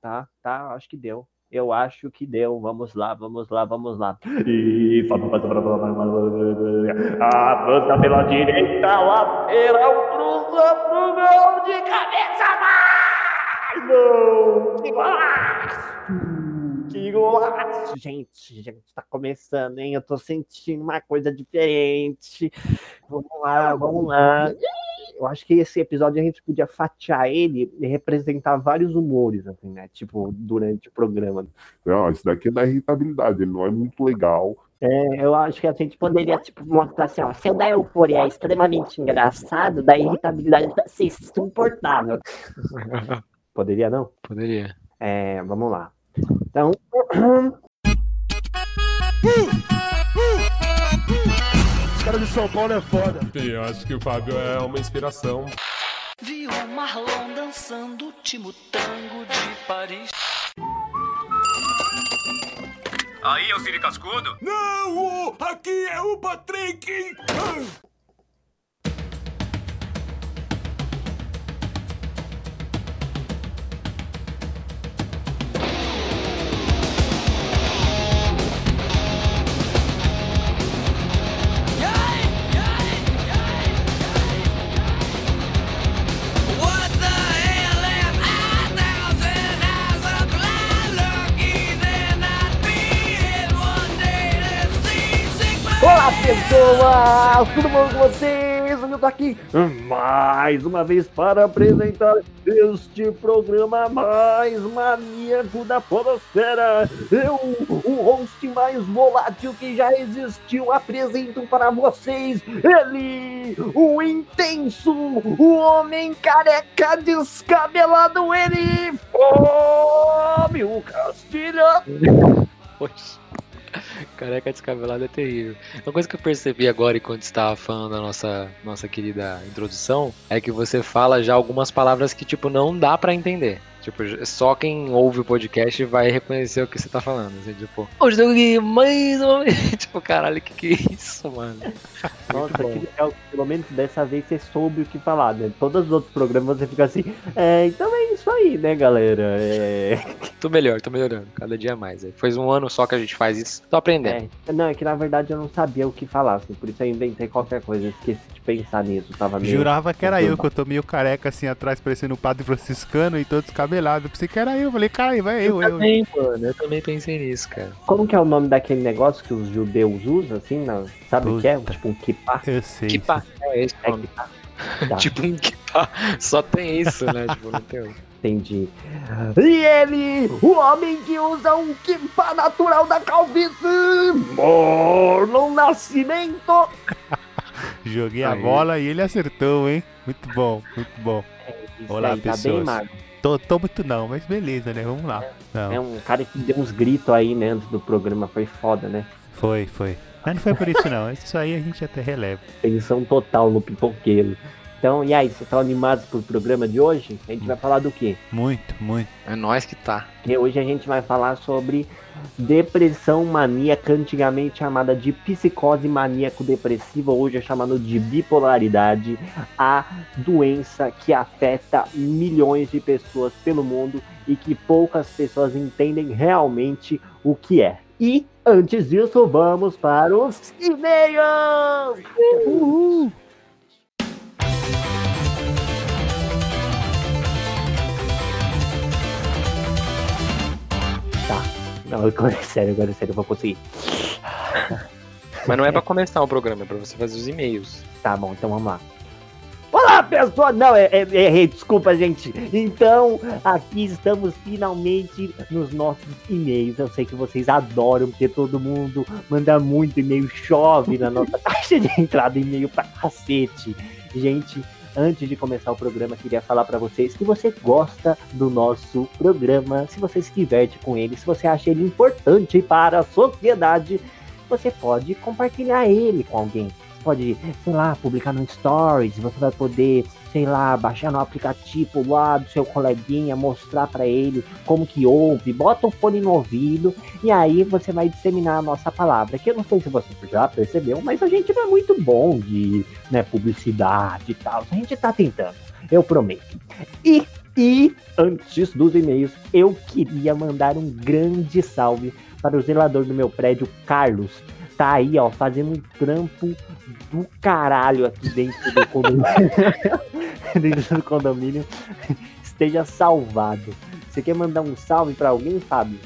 Tá, tá, acho que deu. Eu acho que deu. Vamos lá, vamos lá, vamos lá. E avança pela direita, lateral, cruza pro gol de cabeça. Não! Que golaço! Que golaço! Gente, gente, tá começando, hein? Eu tô sentindo uma coisa diferente. Vamos lá, vamos lá eu acho que esse episódio a gente podia fatiar ele e representar vários humores, assim, né? Tipo, durante o programa. Não, isso daqui é da irritabilidade, ele não é muito legal. É, eu acho que a gente poderia, tipo, mostrar assim, ó, se o da euforia é extremamente engraçado, da irritabilidade vai ser insuportável. poderia, não? Poderia. É, vamos lá. Então. cara de São Paulo é foda. Eu acho que o Fábio é uma inspiração. Vi o Marlon dançando o último tango de Paris. Aí, é o Siri Cascudo? Não, aqui é o Patrick. Olá pessoas, tudo bom com vocês? Eu tô aqui mais uma vez para apresentar este programa mais maníaco da podosfera. Eu, o host mais volátil que já existiu, apresento para vocês ele, o intenso, o homem careca descabelado, ele, Fábio Castilho. Poxa. Careca descabelado é terrível. Uma coisa que eu percebi agora enquanto estava falando da nossa, nossa querida introdução é que você fala já algumas palavras que, tipo, não dá para entender. Tipo, só quem ouve o podcast vai reconhecer o que você tá falando. Assim, tipo, hoje eu aqui mais uma vez. Tipo, caralho, que que é isso, mano? Nossa, que legal. Pelo menos dessa vez você soube o que falar, né? Todos os outros programas você fica assim, é, então é isso aí, né, galera? É... Tô melhor, tô melhorando. Cada dia mais. É. Faz um ano só que a gente faz isso. Tô aprendendo. É, não, é que na verdade eu não sabia o que falar, assim, por isso eu inventei qualquer coisa. Esqueci de pensar nisso. Tava meio... Jurava que era eu, que eu tô meio careca assim atrás, parecendo o padre franciscano e todo descabelado. Eu pensei que era eu. Falei, cara, vai eu, eu. Também, mano, eu também pensei nisso, cara. Como que é o nome daquele negócio que os judeus usam, assim? Na... Sabe o que é? Tipo um kippah? Eu sei. Kippah. É esse É kippah. Tá. tipo um kippah. Só tem isso, né? tipo, não tem outro. Entendi. E ele, o homem que usa um kippah natural da calvície, Marlon Nascimento. Joguei a Aí. bola e ele acertou, hein? Muito bom, muito bom. Isso Olá, aí, tá bem pessoas. Tô, tô muito não, mas beleza, né? Vamos lá. Não, É um cara que deu uns gritos aí, né, antes do programa, foi foda, né? foi, foi. Mas não foi por isso não. Isso aí a gente até releva. Tensão total no pipoqueiro. Então, e aí, vocês estão animados pro programa de hoje? A gente vai falar do quê? Muito, muito. É nós que tá. Porque hoje a gente vai falar sobre depressão maníaca, antigamente chamada de psicose maníaco-depressiva, hoje é chamado de bipolaridade, a doença que afeta milhões de pessoas pelo mundo e que poucas pessoas entendem realmente o que é. E antes disso, vamos para os e-mails! Uhul! Não, agora é sério, agora é sério, eu vou conseguir. Mas não é pra começar o programa, é pra você fazer os e-mails. Tá bom, então vamos lá. Olá, pessoal! Não, é, é, errei, desculpa, gente. Então, aqui estamos finalmente nos nossos e-mails. Eu sei que vocês adoram, porque todo mundo manda muito e-mail, chove na nossa caixa de entrada, e-mail pra cacete. Gente, antes de começar o programa, queria falar pra vocês que você gosta do nosso programa, se você se diverte com ele, se você acha ele importante para a sociedade, você pode compartilhar ele com alguém. Você pode, sei lá, publicar no Stories, você vai poder, sei lá, baixar no aplicativo lá do seu coleguinha, mostrar para ele como que ouve, bota o fone no ouvido e aí você vai disseminar a nossa palavra. Que eu não sei se você já percebeu, mas a gente não é muito bom de né, publicidade e tal. A gente tá tentando, eu prometo. E e antes dos e-mails, eu queria mandar um grande salve para o zelador do meu prédio, Carlos. Tá aí, ó, fazendo um trampo do caralho aqui dentro do condomínio. dentro do condomínio. Esteja salvado. Você quer mandar um salve para alguém, Fábio?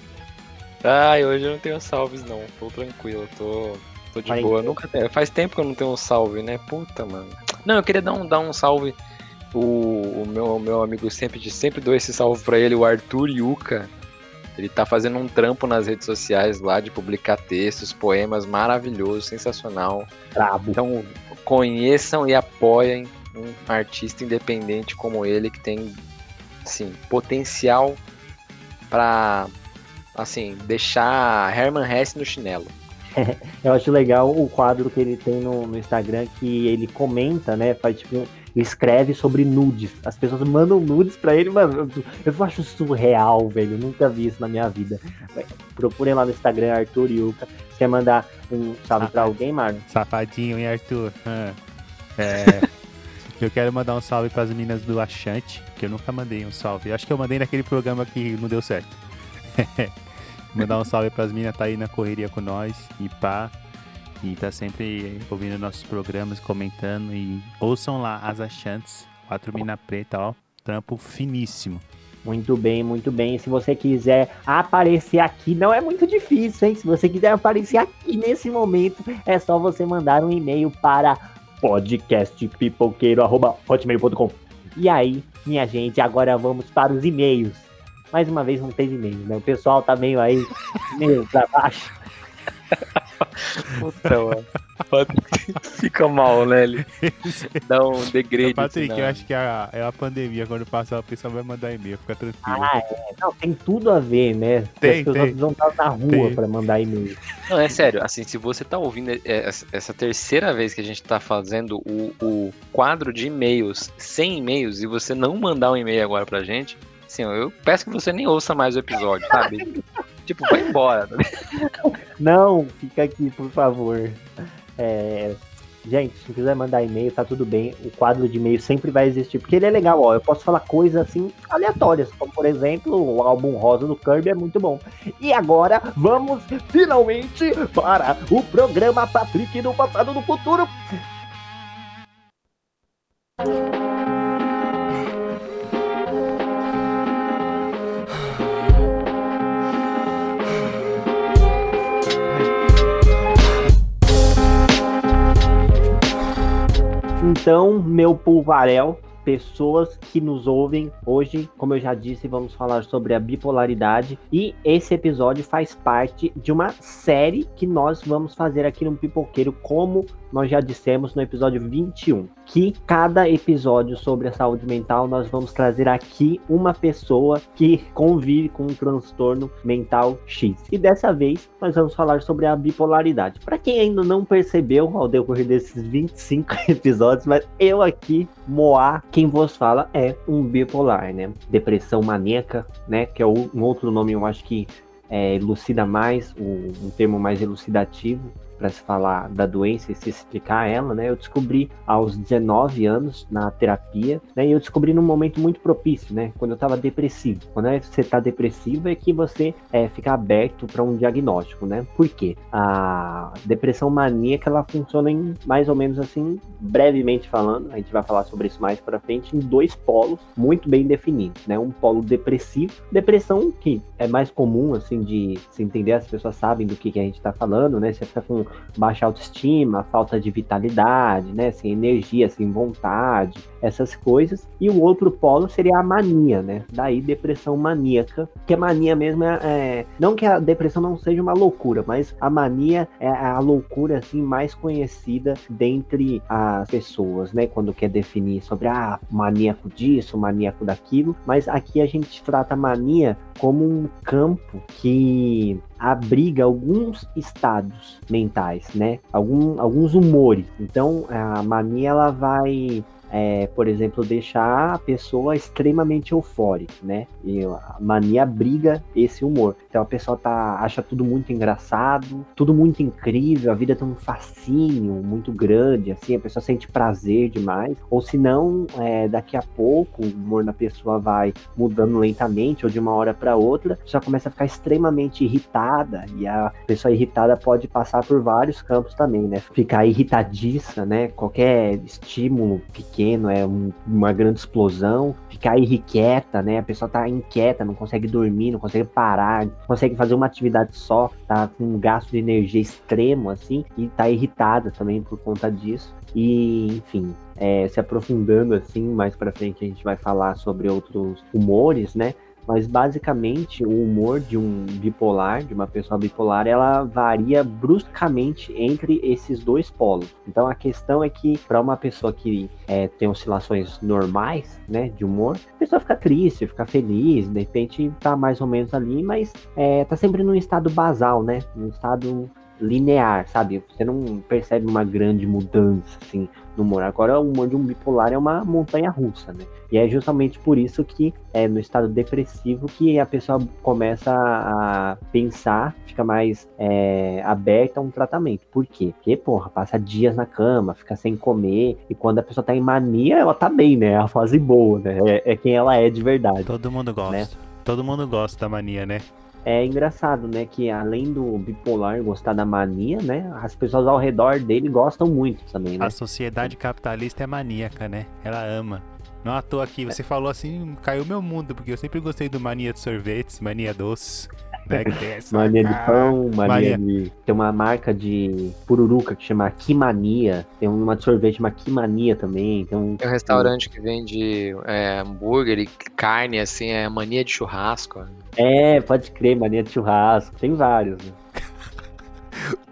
Ai, hoje eu não tenho salves, não. Tô tranquilo, tô, tô de Vai. boa. Nunca tenho- Faz tempo que eu não tenho um salve, né? Puta, mano. Não, eu queria dar um, dar um salve. O, o meu, meu amigo sempre, de- sempre dou esse salve pra ele, o Arthur Yuka. Ele tá fazendo um trampo nas redes sociais lá de publicar textos, poemas maravilhoso, sensacional. Brabo. Então conheçam e apoiem um artista independente como ele que tem, assim, potencial pra, assim, deixar Herman Hesse no chinelo. Eu acho legal o quadro que ele tem no, no Instagram que ele comenta, né? Faz tipo. Escreve sobre nudes. As pessoas mandam nudes pra ele, mano. Eu, eu acho surreal, velho. Eu nunca vi isso na minha vida. Procurem lá no Instagram, Arthur Yuka. Você quer mandar um salve pra alguém, Marlon? Safadinho, hein, Arthur? Ah. É, eu quero mandar um salve pras meninas do Achante, que eu nunca mandei um salve. Eu acho que eu mandei naquele programa que não deu certo. mandar um salve pras meninas, tá aí na correria com nós e pá. E tá sempre ouvindo nossos programas, comentando. E ouçam lá as Achantes, quatro mina preta, ó. Trampo finíssimo. Muito bem, muito bem. Se você quiser aparecer aqui, não é muito difícil, hein? Se você quiser aparecer aqui nesse momento, é só você mandar um e-mail para podcastpipoqueiro.hotmail.com. E aí, minha gente, agora vamos para os e-mails. Mais uma vez não teve e-mail, né? O pessoal tá meio aí, meio pra baixo. Puta, mano. Fica mal, né? Ele dá um degrade. Patrick, assim, eu na- acho que a- é a pandemia. Quando passar, o pessoal vai mandar e-mail. Fica tranquilo. Ah, é. Não, tem tudo a ver, né? Tem, As pessoas tem. vão estar na rua Tem. para mandar e-mail. Não, é sério, assim, se você tá ouvindo é, essa- essa terceira vez que a gente tá fazendo o, o quadro de e-mails sem e-mails e você não mandar um e-mail agora pra gente, assim, eu peço que você nem ouça mais o episódio, sabe? tipo, vai embora. tá? Não, fica aqui, por favor. É, Gente, se quiser mandar e-mail, tá tudo bem. O quadro de e-mail sempre vai existir, porque ele é legal, ó. Eu posso falar coisas assim aleatórias, como por exemplo, o álbum rosa do Kirby é muito bom. E agora vamos finalmente para o programa Patrick do passado do futuro. Então, meu pulvarel, pessoas que nos ouvem hoje, como eu já disse, vamos falar sobre a bipolaridade. E esse episódio faz parte de uma série que nós vamos fazer aqui no Pipoqueiro, como nós já dissemos no episódio 21, que cada episódio sobre a saúde mental nós vamos trazer aqui uma pessoa que convive com um transtorno mental X. E dessa vez nós vamos falar sobre a bipolaridade. Para quem ainda não percebeu ao decorrer desses 25 episódios, mas eu aqui, Moá, quem vos fala é um bipolar, né? Depressão maníaca, né? Que é um outro nome, eu acho que é, elucida mais, o- um termo mais elucidativo para se falar da doença e se explicar ela, né? Eu descobri aos 19 anos na terapia, né? E eu descobri num momento muito propício, né? Quando eu estava depressivo. Quando é- você está depressivo é que você é, fica aberto para um diagnóstico, né? Por quê? A depressão maníaca ela funciona em mais ou menos assim, brevemente falando, a gente vai falar sobre isso mais para frente, em dois polos muito bem definidos, né? Um polo depressivo, depressão que é mais comum assim de se entender, as pessoas sabem do que, que a gente está falando, né? Você fica com baixa autoestima, falta de vitalidade, né? Sem energia, sem vontade, essas coisas. E o outro polo seria a mania, né? Daí depressão maníaca, que a mania mesmo é, é- não que a depressão não seja uma loucura, mas a mania é a loucura assim mais conhecida dentre as pessoas, né? Quando quer definir sobre ah, maníaco disso, maníaco daquilo, mas aqui a gente trata a mania como um campo que abriga alguns estados mentais, né? Algum, alguns humores. Então, a mania ela vai é, por exemplo, deixar a pessoa extremamente eufórica, né? E a mania briga esse humor. Então a pessoa tá, acha tudo muito engraçado, tudo muito incrível, a vida tem um fascínio muito grande, assim, a pessoa sente prazer demais. Ou se não, é, daqui a pouco o humor da pessoa vai mudando lentamente, ou de uma hora para outra, pessoa começa a ficar extremamente irritada, e a pessoa irritada pode passar por vários campos também, né? Ficar irritadiça, né? Qualquer estímulo pequeno pequeno, é um, uma grande explosão, ficar irrequieta, né? A pessoa tá inquieta, não consegue dormir, não consegue parar, não consegue fazer uma atividade só, tá com um gasto de energia extremo, assim, e tá irritada também por conta disso. E, enfim, é, se aprofundando assim, mais para frente a gente vai falar sobre outros humores, né? Mas basicamente o humor de um bipolar, de uma pessoa bipolar, ela varia bruscamente entre esses dois polos. Então a questão é que para uma pessoa que é, tem oscilações normais, né, de humor, a pessoa fica triste, fica feliz, de repente tá mais ou menos ali, mas é, tá sempre num estado basal, né, num estado linear, sabe? Você não percebe uma grande mudança, assim, no humor. Agora, o humor de um bipolar é uma montanha russa, né? E é justamente por isso que é no estado depressivo que a pessoa começa a pensar, fica mais é, aberta a um tratamento. Por quê? Porque, porra, passa dias na cama, fica sem comer, e quando a pessoa tá em mania, ela tá bem, né? É a fase boa, né? É, é quem ela é de verdade. Todo mundo gosta. Né? Todo mundo gosta da mania, né? É engraçado, né, que além do bipolar gostar da mania, né, as pessoas ao redor dele gostam muito também, né? A sociedade capitalista é maníaca, né? Ela ama. Não à toa aqui, você falou assim, caiu meu mundo, porque eu sempre gostei do mania de sorvetes, mania doces. Mania de pão, mania, Mania. de. Tem uma marca de pururuca que chama Kimania. Tem uma de sorvete, uma Kimania também. Tem um. Tem um restaurante que vende é, hambúrguer e carne, assim, é mania de churrasco. É, pode crer, mania de churrasco. Tem vários, né?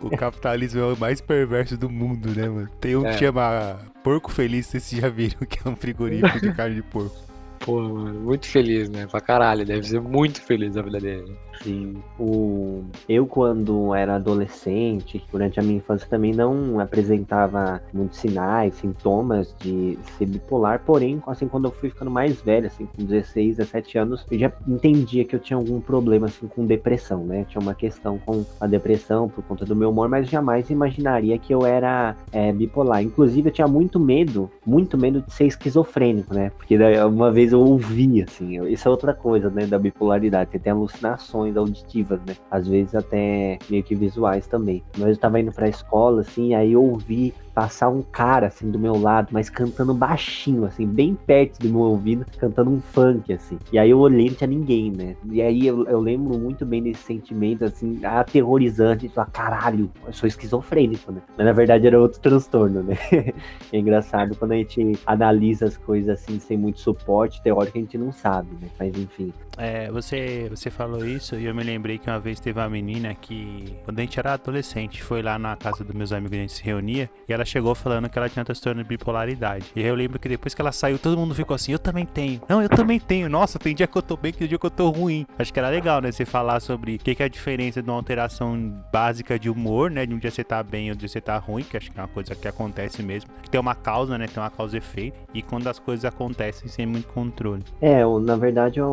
O capitalismo é o mais perverso do mundo, né, mano? Tem um É. que chama Porco Feliz, vocês já viram, que é um frigorífico de carne de porco. Pô, mano, muito feliz, né? Pra caralho, deve ser muito feliz a vida dele. Sim. O... Eu, quando era adolescente, durante a minha infância, também não apresentava muitos sinais, sintomas de ser bipolar. Porém, assim, quando eu fui ficando mais velho, assim, com 16, 17 anos, eu já entendia que eu tinha algum problema, assim, com depressão, né? Tinha uma questão com a depressão por conta do meu humor, mas jamais imaginaria que eu era é, bipolar. Inclusive, eu tinha muito medo, muito medo de ser esquizofrênico, né? Porque uma vez eu ouvi, assim, isso é outra coisa, né, da bipolaridade. Você tem alucinações auditivas, né? Às vezes até meio que visuais também. Mas eu tava indo pra escola, assim, aí eu ouvi passar um cara, assim, do meu lado, mas cantando baixinho, assim, bem perto do meu ouvido, cantando um funk, assim. E aí eu olhei, não tinha ninguém, né? E aí eu, eu lembro muito bem desse sentimento, assim, aterrorizante, de falar, caralho, eu sou esquizofrênico, né? Mas na verdade era outro transtorno, né? é engraçado quando a gente analisa as coisas assim, sem muito suporte teórico, a gente não sabe, né? Mas enfim. É, você, você falou isso e eu me lembrei que uma vez teve uma menina que, quando a gente era adolescente, foi lá na casa dos meus amigos, a gente se reunia, e ela chegou falando que ela tinha transtorno de bipolaridade. E eu lembro que depois que ela saiu, todo mundo ficou assim, eu também tenho. Não, eu também tenho. Nossa, tem dia que eu tô bem, tem dia que eu tô ruim. Acho que era legal, né? Você falar sobre o que, que é a diferença de uma alteração básica de humor, né? De um dia você tá bem, outro dia você tá ruim, que acho que é uma coisa que acontece mesmo. Que tem uma causa, né? Tem uma causa e efeito. E quando as coisas acontecem sem muito controle. É, na verdade é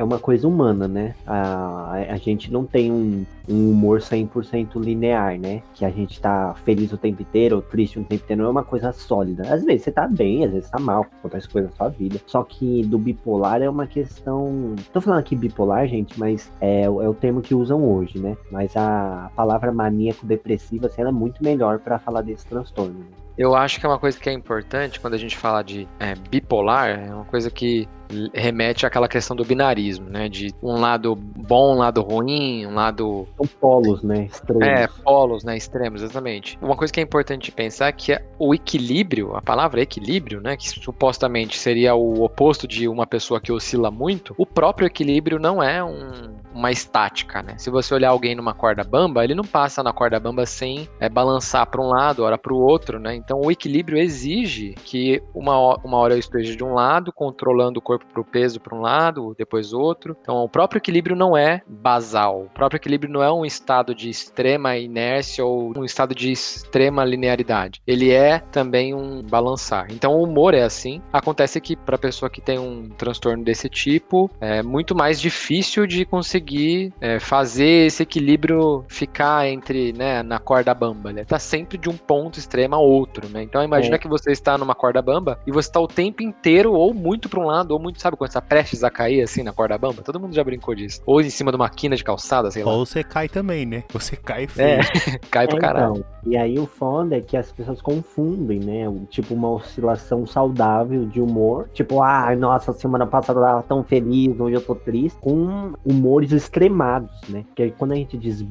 é uma coisa humana, né? A, a gente não tem um, um humor 100% linear, né? Que a gente tá feliz o tempo inteiro ou triste o tempo inteiro, não é uma coisa sólida. Às vezes você tá bem, às vezes tá mal, acontece coisa na sua vida. Só que do bipolar é uma questão. Tô falando aqui bipolar, gente, mas é, é o termo que usam hoje, né? Mas a palavra maníaco-depressiva, assim, ela é muito melhor pra falar desse transtorno. né? Eu acho que é uma coisa que é importante quando a gente fala de é, bipolar, é uma coisa que remete àquela questão do binarismo, né? De um lado bom, um lado ruim, um lado. São polos, né? Extremos. É, polos, né? Extremos, exatamente. Uma coisa que é importante pensar é que é o equilíbrio, a palavra equilíbrio, né? Que supostamente seria o oposto de uma pessoa que oscila muito, o próprio equilíbrio não é um- uma estática, né? Se você olhar alguém numa corda bamba, ele não passa na corda bamba sem é, balançar para um lado, hora para o outro, né? Então o equilíbrio exige que uma, uma hora eu esteja de um lado, controlando o corpo pro peso para um lado, depois outro. Então, o próprio equilíbrio não é basal. O próprio equilíbrio não é um estado de extrema inércia ou um estado de extrema linearidade. Ele é também um balançar. Então, o humor é assim. Acontece que para pessoa que tem um transtorno desse tipo, é muito mais difícil de conseguir é, fazer esse equilíbrio ficar entre, né, na corda bamba. Ele tá sempre de um ponto extremo a outro, né? Então, imagina É. que você está numa corda bamba e você está o tempo inteiro ou muito para um lado ou muito, sabe, quando você tá prestes a cair assim na corda bamba? Todo mundo já brincou disso. Ou em cima de uma quina de calçada, sei lá. Ou você cai também, né? Você cai feio. É. Cai pra É, caralho. então, e aí o foda é que as pessoas confundem, né? o- Tipo, uma oscilação saudável de humor. Tipo, ah, nossa, semana passada eu tava tão feliz, hoje eu tô triste. Com humores extremados, né? Porque aí quando a gente diz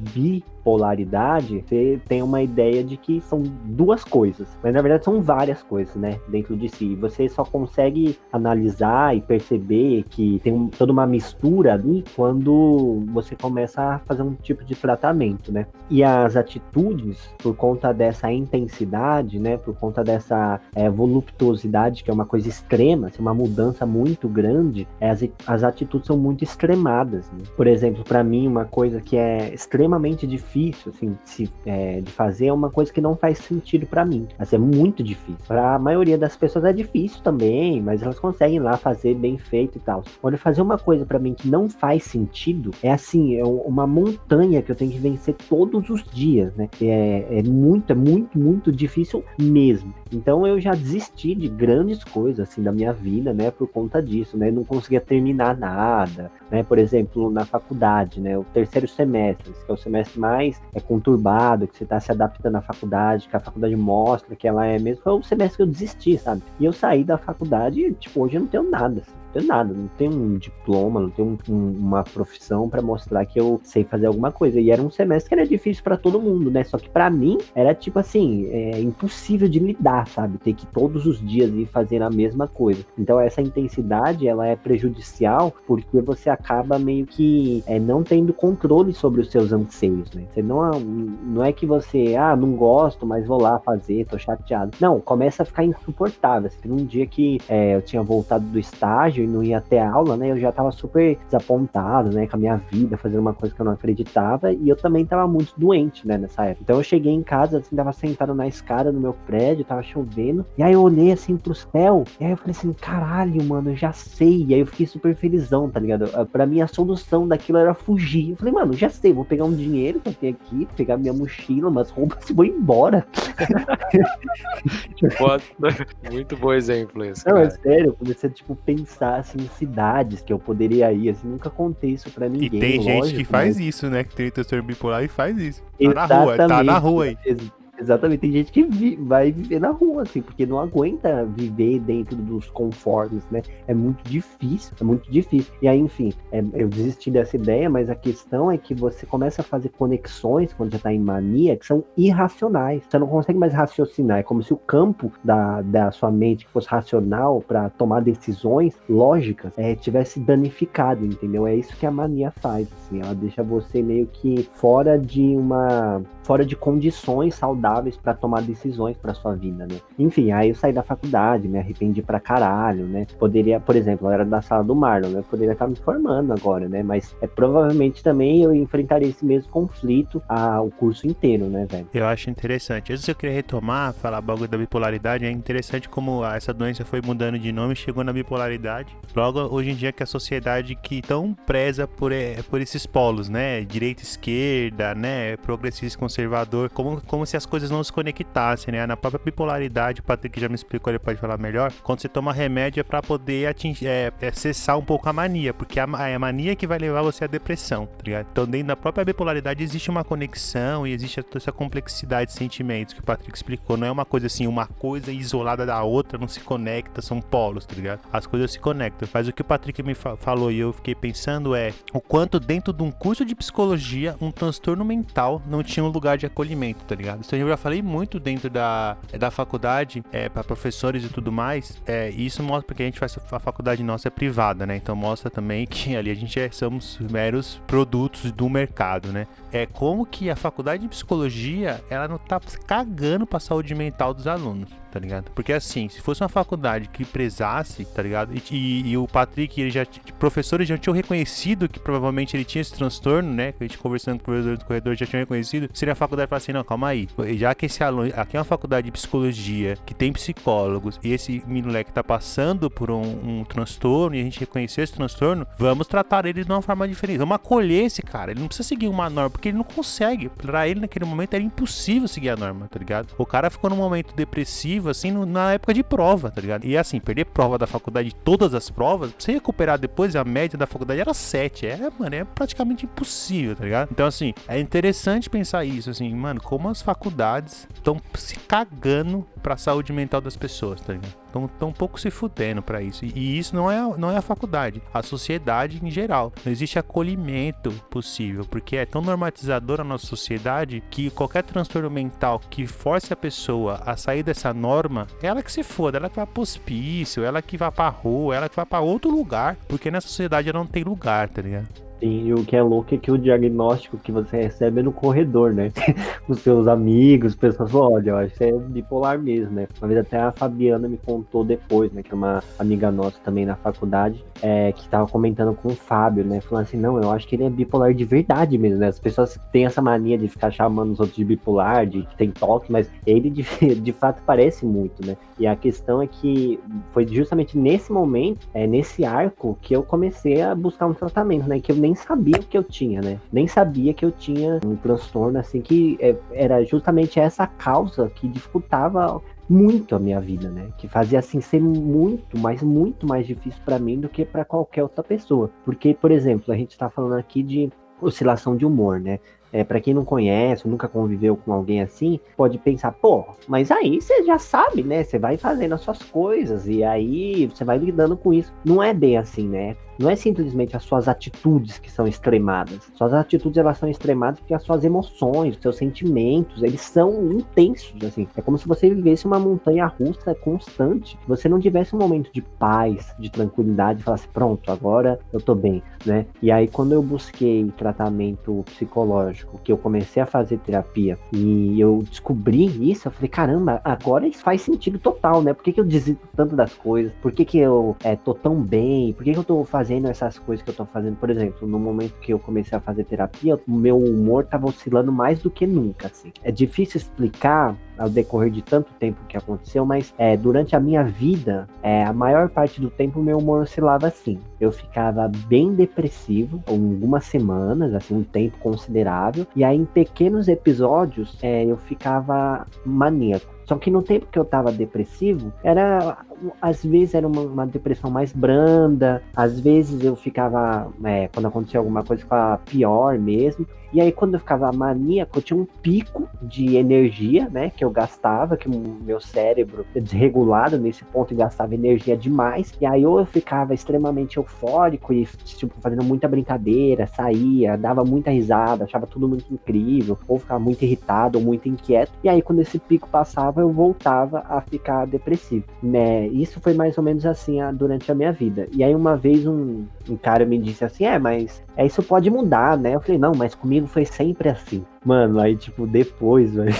bipolaridade, você tem uma ideia de que são duas coisas. Mas na verdade são várias coisas, né? Dentro de si. Você só consegue analisar e perceber que tem um- toda uma mistura ali quando você começa a fazer um tipo de tratamento, né? E as atitudes, por conta dessa intensidade, né, por conta dessa é, voluptuosidade, que é uma coisa extrema, assim, uma mudança muito grande, é, as, as atitudes são muito extremadas. né? Por exemplo, para mim, uma coisa que é extremamente difícil assim, se, é, de fazer é uma coisa que não faz sentido para mim. Assim, é muito difícil. Para a maioria das pessoas é difícil também, mas elas conseguem lá fazer bem feito e tal. Olha, fazer uma coisa para mim que não faz sentido é assim, é um- uma montanha que eu tenho que vencer todos os dias, né? É, é muito, é muito, muito difícil mesmo. Então eu já desisti de grandes coisas assim da minha vida, né? Por conta disso, né? Não conseguia terminar nada, né? Por exemplo, na faculdade, né? O terceiro semestre, que é o semestre mais é, conturbado, que você está se adaptando à faculdade, que a faculdade mostra que ela é mesmo. Foi o semestre que eu desisti, sabe? E eu saí da faculdade e, tipo, hoje eu não tenho nada, tenho nada, não tenho um diploma, não tenho um- um- uma profissão pra mostrar que eu sei fazer alguma coisa. E era um semestre que era difícil pra todo mundo, né? Só que pra mim era tipo assim, é impossível de lidar, sabe? Ter que todos os dias ir fazer a mesma coisa. Então essa intensidade ela é prejudicial porque você acaba meio que é, não tendo controle sobre os seus anseios, né? Você não, não é que você, ah, não gosto, mas vou lá fazer, tô chateado. Não, começa a ficar insuportável. Assim, Teve um dia que é, eu tinha voltado do estágio e não ia ter aula, né? Eu já tava super desapontado, né? Com a minha vida, fazendo uma coisa que eu não acreditava. E eu também tava muito doente, né? Nessa época. Então eu cheguei em casa, assim, tava sentado na escada do meu prédio, tava chovendo. E aí eu olhei assim pro céu. E aí eu falei assim: caralho, mano, eu já sei. E aí eu fiquei super felizão, tá ligado? Pra mim a solução daquilo era fugir. Eu falei, mano, já sei, vou pegar um dinheiro que eu tenho aqui, pegar minha mochila, umas roupas e vou embora. Foda. Muito bom exemplo esse. Não, é cara. sério, eu comecei a, tipo, pensar, assim, em cidades que eu poderia ir, assim, nunca contei isso pra E ninguém, tem gente lógico, que faz mas- isso, né? Que tem transtorno bipolar e faz isso. Tá na rua, tá na Exatamente. rua aí. Ex- Exatamente, tem gente que vi- vai viver na rua, assim, porque não aguenta viver dentro dos conformes, né? É muito difícil, é muito difícil. E aí, enfim, é, eu desisti dessa ideia, mas a questão é que você começa a fazer conexões quando já tá em mania que são irracionais. Você não consegue mais raciocinar. É como se o campo da, da sua mente que fosse racional para tomar decisões lógicas é, tivesse danificado, entendeu? É isso que a mania faz, assim. Ela deixa você meio que fora de uma fora de condições saudáveis para tomar decisões para sua vida, né? Enfim, aí eu saí da faculdade, me arrependi pra caralho, né? Poderia, por exemplo, eu era da sala do Marlon, né? Eu poderia estar me formando agora, né? Mas é, provavelmente também eu enfrentaria esse mesmo conflito a, o curso inteiro, né, velho? Eu acho interessante. Antes eu queria retomar, falar bagulho da bipolaridade. É interessante como essa doença foi mudando de nome chegou na bipolaridade. Logo, hoje em dia, que a sociedade que tão preza por, eh, por esses polos, né? Direita, esquerda, né? Progressista, conservador. Como, como se as coisas não se conectassem, né? Na própria bipolaridade, o Patrick já me explicou, ele pode falar melhor. Quando você toma remédio é pra poder atingir, é, é cessar um pouco a mania, porque a, é a mania que vai levar você à depressão, tá ligado? Então, dentro da própria bipolaridade existe uma conexão e existe toda essa complexidade de sentimentos que o Patrick explicou. Não é uma coisa assim, uma coisa isolada da outra, não se conecta, são polos, tá ligado? As coisas se conectam. Mas o que o Patrick me fa- falou e eu fiquei pensando é o quanto dentro de um curso de psicologia, um transtorno mental não tinha um lugar de acolhimento, tá ligado? Então já falei muito dentro da, da faculdade, é, para professores e tudo mais, é, isso mostra porque a gente faz a faculdade nossa é privada, né? Então mostra também que ali a gente é, somos meros produtos do mercado, né? É como que a faculdade de psicologia, ela não tá cagando pra saúde mental dos alunos tá ligado? Porque assim, se fosse uma faculdade que prezasse, tá ligado? E, e, e o Patrick, ele já, professores já tinham reconhecido que provavelmente ele tinha esse transtorno, né? Que a gente conversando com o professor do corredor já tinha reconhecido. Seria a faculdade falar assim: não, calma aí. Já que esse aluno, aqui é uma faculdade de psicologia que tem psicólogos e esse moleque tá passando por um, um transtorno e a gente reconhecer esse transtorno, vamos tratar ele de uma forma diferente. Vamos acolher esse cara. Ele não precisa seguir uma norma, porque ele não consegue. Pra ele, naquele momento, era impossível seguir a norma, tá ligado? O cara ficou num momento depressivo assim, no, na época de prova, tá ligado? E assim, perder prova da faculdade, todas as provas, pra você recuperar depois, a média da faculdade era 7. É, mano, é praticamente impossível, tá ligado? Então, assim, é interessante pensar isso, assim, mano, como as faculdades estão se cagando pra saúde mental das pessoas, tá ligado? Estão tão pouco se fudendo para isso. E isso não é, não é a faculdade, a sociedade em geral. Não existe acolhimento possível, porque é tão normatizador a nossa sociedade que qualquer transtorno mental que force a pessoa a sair dessa norma, ela que se foda, ela que vai pro hospício, ela que vai pra rua, ela que vai para outro lugar, porque nessa sociedade ela não tem lugar, tá ligado? Sim, e o que é louco é que o diagnóstico que você recebe é no corredor, né? Os seus amigos, pessoas falam, olha, eu acho que você é bipolar mesmo, né? Uma vez até a Fabiana me contou depois, né? Que é uma amiga nossa também na faculdade, é, que estava comentando com o Fábio, né? Falando assim, não, eu acho que ele é bipolar de verdade mesmo, né? As pessoas têm essa mania de ficar chamando os outros de bipolar, de que tem toque, mas ele de, de fato parece muito, né? E a questão é que foi justamente nesse momento, é, nesse arco, que eu comecei a buscar um tratamento, né? Que eu nem nem sabia que eu tinha, né? Nem sabia que eu tinha um transtorno, assim, que é, era justamente essa causa que dificultava muito a minha vida, né? Que fazia assim ser muito, mas muito mais difícil para mim do que para qualquer outra pessoa. Porque, por exemplo, a gente tá falando aqui de oscilação de humor, né? É, para quem não conhece, nunca conviveu com alguém assim, pode pensar, pô, mas aí você já sabe, né? Você vai fazendo as suas coisas e aí você vai lidando com isso. Não é bem assim, né? Não é simplesmente as suas atitudes que são extremadas. Suas atitudes elas são extremadas porque as suas emoções, os seus sentimentos, eles são intensos, assim. É como se você vivesse uma montanha russa constante. Você não tivesse um momento de paz, de tranquilidade, e falasse, pronto, agora eu tô bem, né? E aí quando eu busquei tratamento psicológico, que eu comecei a fazer terapia e eu descobri isso, eu falei, caramba, agora isso faz sentido total, né? Por que, que eu desisto tanto das coisas? Por que, que eu é, tô tão bem? Por que, que eu tô fazendo fazendo essas coisas que eu tô fazendo, por exemplo, no momento que eu comecei a fazer terapia, o meu humor tava oscilando mais do que nunca, assim. É difícil explicar ao decorrer de tanto tempo que aconteceu, mas é, durante a minha vida, é, a maior parte do tempo meu humor oscilava assim. Eu ficava bem depressivo, algumas semanas, assim, um tempo considerável, e aí em pequenos episódios é, eu ficava maníaco. Só que no tempo que eu tava depressivo, era às vezes era uma, uma depressão mais branda, às vezes eu ficava, é, quando acontecia alguma coisa, ficava pior mesmo. E aí, quando eu ficava maníaco, eu tinha um pico de energia, né? Que eu gastava, que o meu cérebro desregulado nesse ponto gastava energia demais. E aí, ou eu ficava extremamente eufórico e, tipo, fazendo muita brincadeira, saía, dava muita risada, achava tudo muito incrível, ou ficava muito irritado, ou muito inquieto. E aí, quando esse pico passava, eu voltava a ficar depressivo, né? Isso foi mais ou menos assim a, durante a minha vida. E aí, uma vez, um, um cara me disse assim: É, mas é, isso pode mudar, né? Eu falei: Não, mas comigo foi sempre assim. Mano, aí, tipo, depois, velho.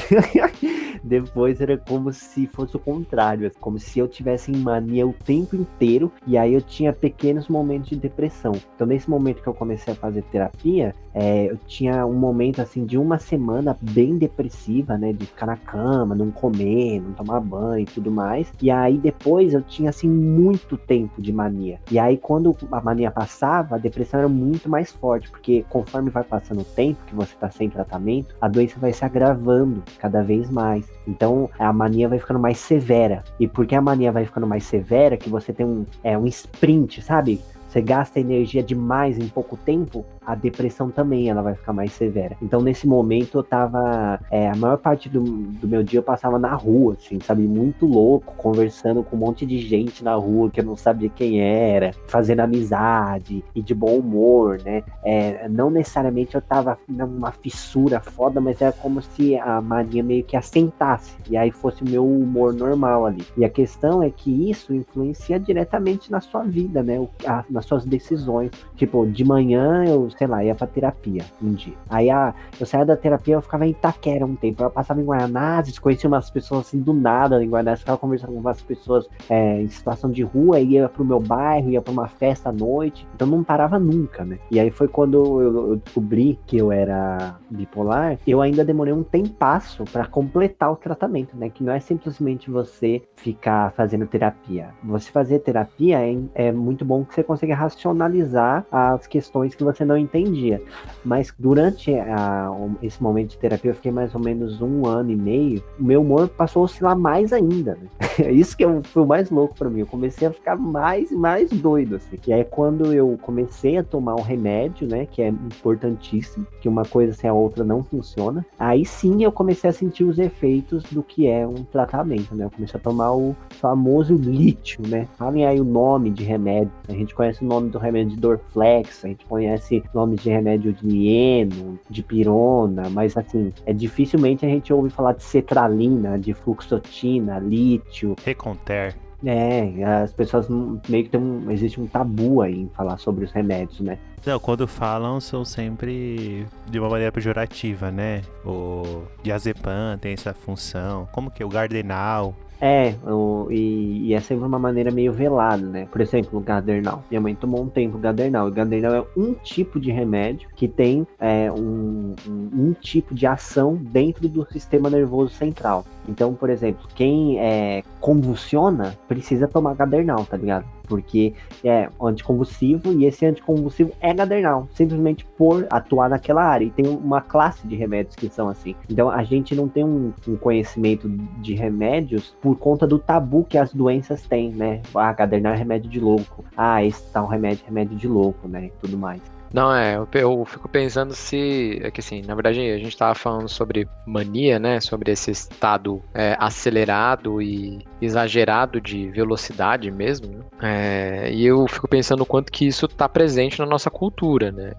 depois era como se fosse o contrário. Assim, como se eu tivesse em mania o tempo inteiro. E aí eu tinha pequenos momentos de depressão. Então, nesse momento que eu comecei a fazer terapia, é, eu tinha um momento, assim, de uma semana bem depressiva, né? De ficar na cama, não comer, não tomar banho e tudo mais. E aí depois eu tinha, assim, muito tempo de mania. E aí, quando a mania passava, a depressão era muito mais forte. Porque conforme vai passando o tempo que você tá sem tratamento, a doença vai se agravando cada vez mais. Então a mania vai ficando mais severa. E porque a mania vai ficando mais severa, que você tem um, é, um sprint, sabe? Você gasta energia demais em pouco tempo, a depressão também ela vai ficar mais severa. Então, nesse momento, eu tava. é, a maior parte do, do meu dia eu passava na rua, assim, sabe? Muito louco, conversando com um monte de gente na rua que eu não sabia quem era, fazendo amizade e de bom humor, né? É, não necessariamente eu tava numa fissura foda, mas era como se a mania meio que assentasse. E aí fosse o meu humor normal ali. E a questão é que isso influencia diretamente na sua vida, né? O- a- nas suas decisões. Tipo, de manhã eu, sei lá, ia pra terapia um dia. Aí a, eu saía da terapia, eu ficava em Itaquera um tempo. Eu passava em Guaianazes, conhecia umas pessoas assim do nada em Guaianazes, ficava conversando com umas pessoas é, em situação de rua, ia pro meu bairro, ia pra uma festa à noite. Então não parava nunca, né? E aí foi quando eu, eu descobri que eu era bipolar, eu ainda demorei um tempasso pra completar o tratamento, né? Que não é simplesmente você ficar fazendo terapia. Você fazer terapia é, é muito bom que você consiga racionalizar as questões que você não entendia. Mas durante a- esse momento de terapia, eu fiquei mais ou menos um ano e meio, o meu humor passou a oscilar mais ainda, né? É isso que eu- foi o mais louco pra mim. Eu comecei a ficar mais e mais doido, assim. E aí, quando eu comecei a tomar um remédio, né, que é importantíssimo, que uma coisa sem a outra não funciona, aí sim eu comecei a sentir os efeitos do que é um tratamento, né? Eu comecei a tomar o famoso lítio, né? Falem aí o nome de remédio. A gente conhece o nome do remédio de Dorflex, a gente conhece nomes de remédio de eno, de pirona, mas assim, é dificilmente a gente ouve falar de cetralina, de fluoxetina, lítio, Reconter. é, as pessoas meio que tem um, existe um tabu aí em falar sobre os remédios, né? Não, quando falam, são sempre de uma maneira pejorativa, né? O diazepam tem essa função. Como que é o gardenal? É, o- e, e é sempre uma maneira meio velada, né? Por exemplo, o Gadernal. Minha mãe tomou um tempo Gadernal. E Gadernal é um tipo de remédio que tem é, um, um, um tipo de ação dentro do sistema nervoso central. Então, por exemplo, quem é, convulsiona precisa tomar Gadernal, tá ligado? Porque é anticonvulsivo e esse anticonvulsivo é Gadernal, simplesmente por atuar naquela área. E tem uma classe de remédios que são assim. Então a gente não tem um, um conhecimento de remédios por conta do tabu que as doenças têm, né? Ah, Gadernal é remédio de louco. Ah, esse tal remédio é remédio de louco, né? E tudo mais. Não, é, eu, eu fico pensando se. É que assim, na verdade, a gente tava falando sobre mania, né? Sobre esse estado é, acelerado e exagerado de velocidade mesmo, né? É, e eu fico pensando o quanto que isso tá presente na nossa cultura, né?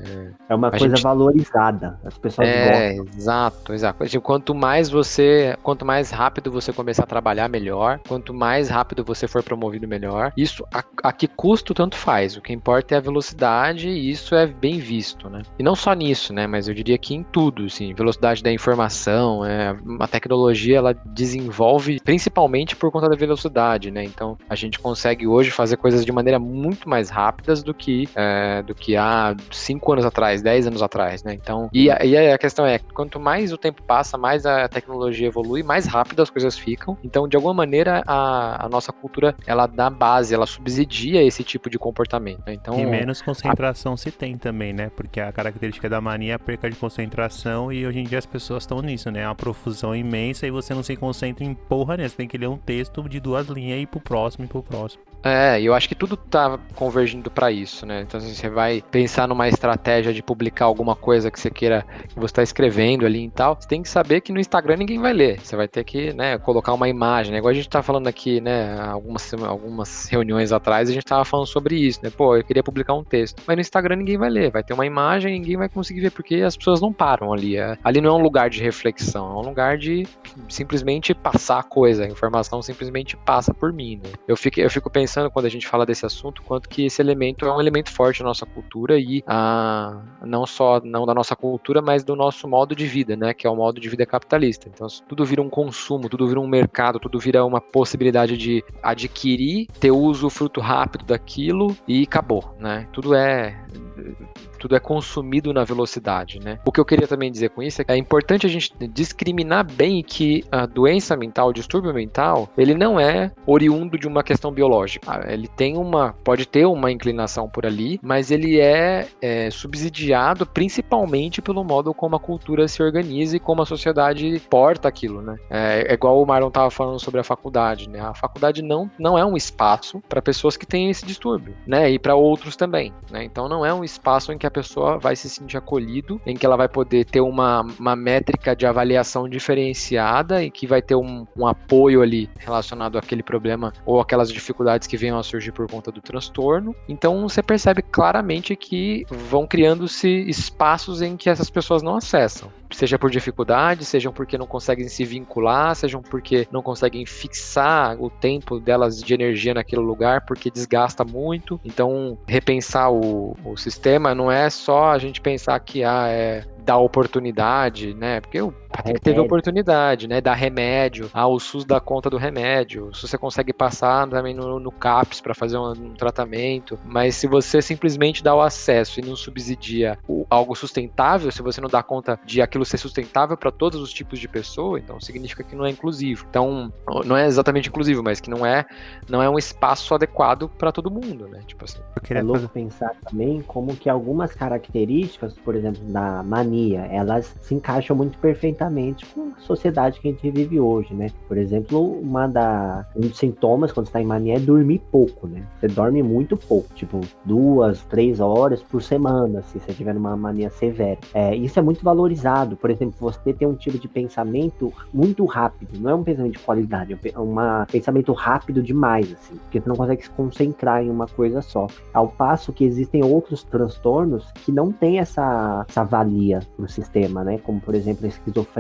É uma A coisa gente- valorizada. As pessoas É, gostam. exato, exato. Tipo, Quanto mais você, quanto mais rápido você começar a trabalhar, melhor. Quanto mais rápido você for promovido, melhor. Isso a, a que custo tanto faz. O que importa é a velocidade e isso é bem visto, né? E não só nisso, né? Mas eu diria que em tudo, assim, velocidade da informação, é, a tecnologia ela desenvolve principalmente por conta da velocidade, né? Então a gente consegue hoje fazer coisas de maneira muito mais rápidas do que é, do que há cinco anos atrás, 10 anos atrás, né? Então, e a, e a questão é, quanto mais o tempo passa, mais a tecnologia evolui, mais rápido as coisas ficam. Então, de alguma maneira, a, a nossa cultura, ela dá base, ela subsidia esse tipo de comportamento. né? Então, E menos concentração se tem também, né? Porque a característica da mania é a perca de concentração e hoje em dia as pessoas estão nisso, né? É uma profusão imensa e você não se concentra em porra nenhuma. Você tem que ler um texto de duas linhas e ir pro próximo e pro próximo. É, eu acho que tudo tá convergindo para isso, né? Então, assim, você vai pensar numa estratégia de publicar alguma coisa que você queira, que você tá escrevendo ali e tal, você tem que saber que no Instagram ninguém vai ler. Você vai ter que, né, colocar uma imagem, né? Igual a gente tá falando aqui, né, algumas, algumas reuniões atrás, a gente tava falando sobre isso, né? Pô, eu queria publicar um texto. Mas no Instagram ninguém vai ler, vai ter uma imagem ninguém vai conseguir ver, porque as pessoas não param ali. É- ali não é um lugar de reflexão, é um lugar de simplesmente passar a coisa, a informação simplesmente passa por mim, né? Eu fico, eu fico pensando quando a gente fala desse assunto, quanto que esse elemento é um elemento forte da nossa cultura e ah, não só não da nossa cultura, mas do nosso modo de vida, né? Que é o modo de vida capitalista. Então tudo vira um consumo, tudo vira um mercado, tudo vira uma possibilidade de adquirir, ter uso fruto rápido daquilo e acabou, né? Tudo é tudo é consumido na velocidade, né? O que eu queria também dizer com isso é que é importante a gente discriminar bem que a doença mental, o distúrbio mental, ele não é oriundo de uma questão biológica. Ah, Ele tem uma, pode ter uma inclinação por ali, mas ele é, é, subsidiado principalmente pelo modo como a cultura se organiza e como a sociedade porta aquilo, né? É, é igual o Marlon tava falando sobre a faculdade, né? A faculdade não, não é um espaço para pessoas que têm esse distúrbio, né? E para outros também, né? Então não é um espaço em que a a pessoa vai se sentir acolhido, em que ela vai poder ter uma, uma métrica de avaliação diferenciada e que vai ter um, um apoio ali relacionado àquele problema ou aquelas dificuldades que venham a surgir por conta do transtorno. Então você percebe claramente que vão criando-se espaços em que essas pessoas não acessam seja por dificuldade, sejam porque não conseguem se vincular, sejam porque não conseguem fixar o tempo delas de energia naquele lugar, porque desgasta muito. Então, repensar o, o sistema não é só a gente pensar que ah, é dar oportunidade, né? Porque o Patrick teve oportunidade, né? Dar remédio. Ah, o SUS dá conta do remédio. Se você consegue passar também no, no CAPS para fazer um, um, tratamento. Mas se você simplesmente dá o acesso e não subsidia o, algo sustentável, se você não dá conta de aquilo ser sustentável para todos os tipos de pessoa, então significa que não é inclusivo. Então, não é exatamente inclusivo, mas que não é, não é um espaço adequado para todo mundo, né? Tipo assim. É louco pensar também como que algumas características, por exemplo, da mania, elas se encaixam muito perfeitamente com a sociedade que a gente vive hoje, né? Por exemplo, uma da um dos sintomas quando está em mania é dormir pouco, né? Você dorme muito pouco, tipo duas, três horas por semana, se você tiver uma mania severa. É, isso é muito valorizado por exemplo, você tem um tipo de pensamento muito rápido, não é um pensamento de qualidade, é um pensamento rápido demais, assim, porque você não consegue se concentrar em uma coisa só. Ao passo que existem outros transtornos que não têm essa, essa valia no sistema, né? Como, por exemplo, a esquizofrenia.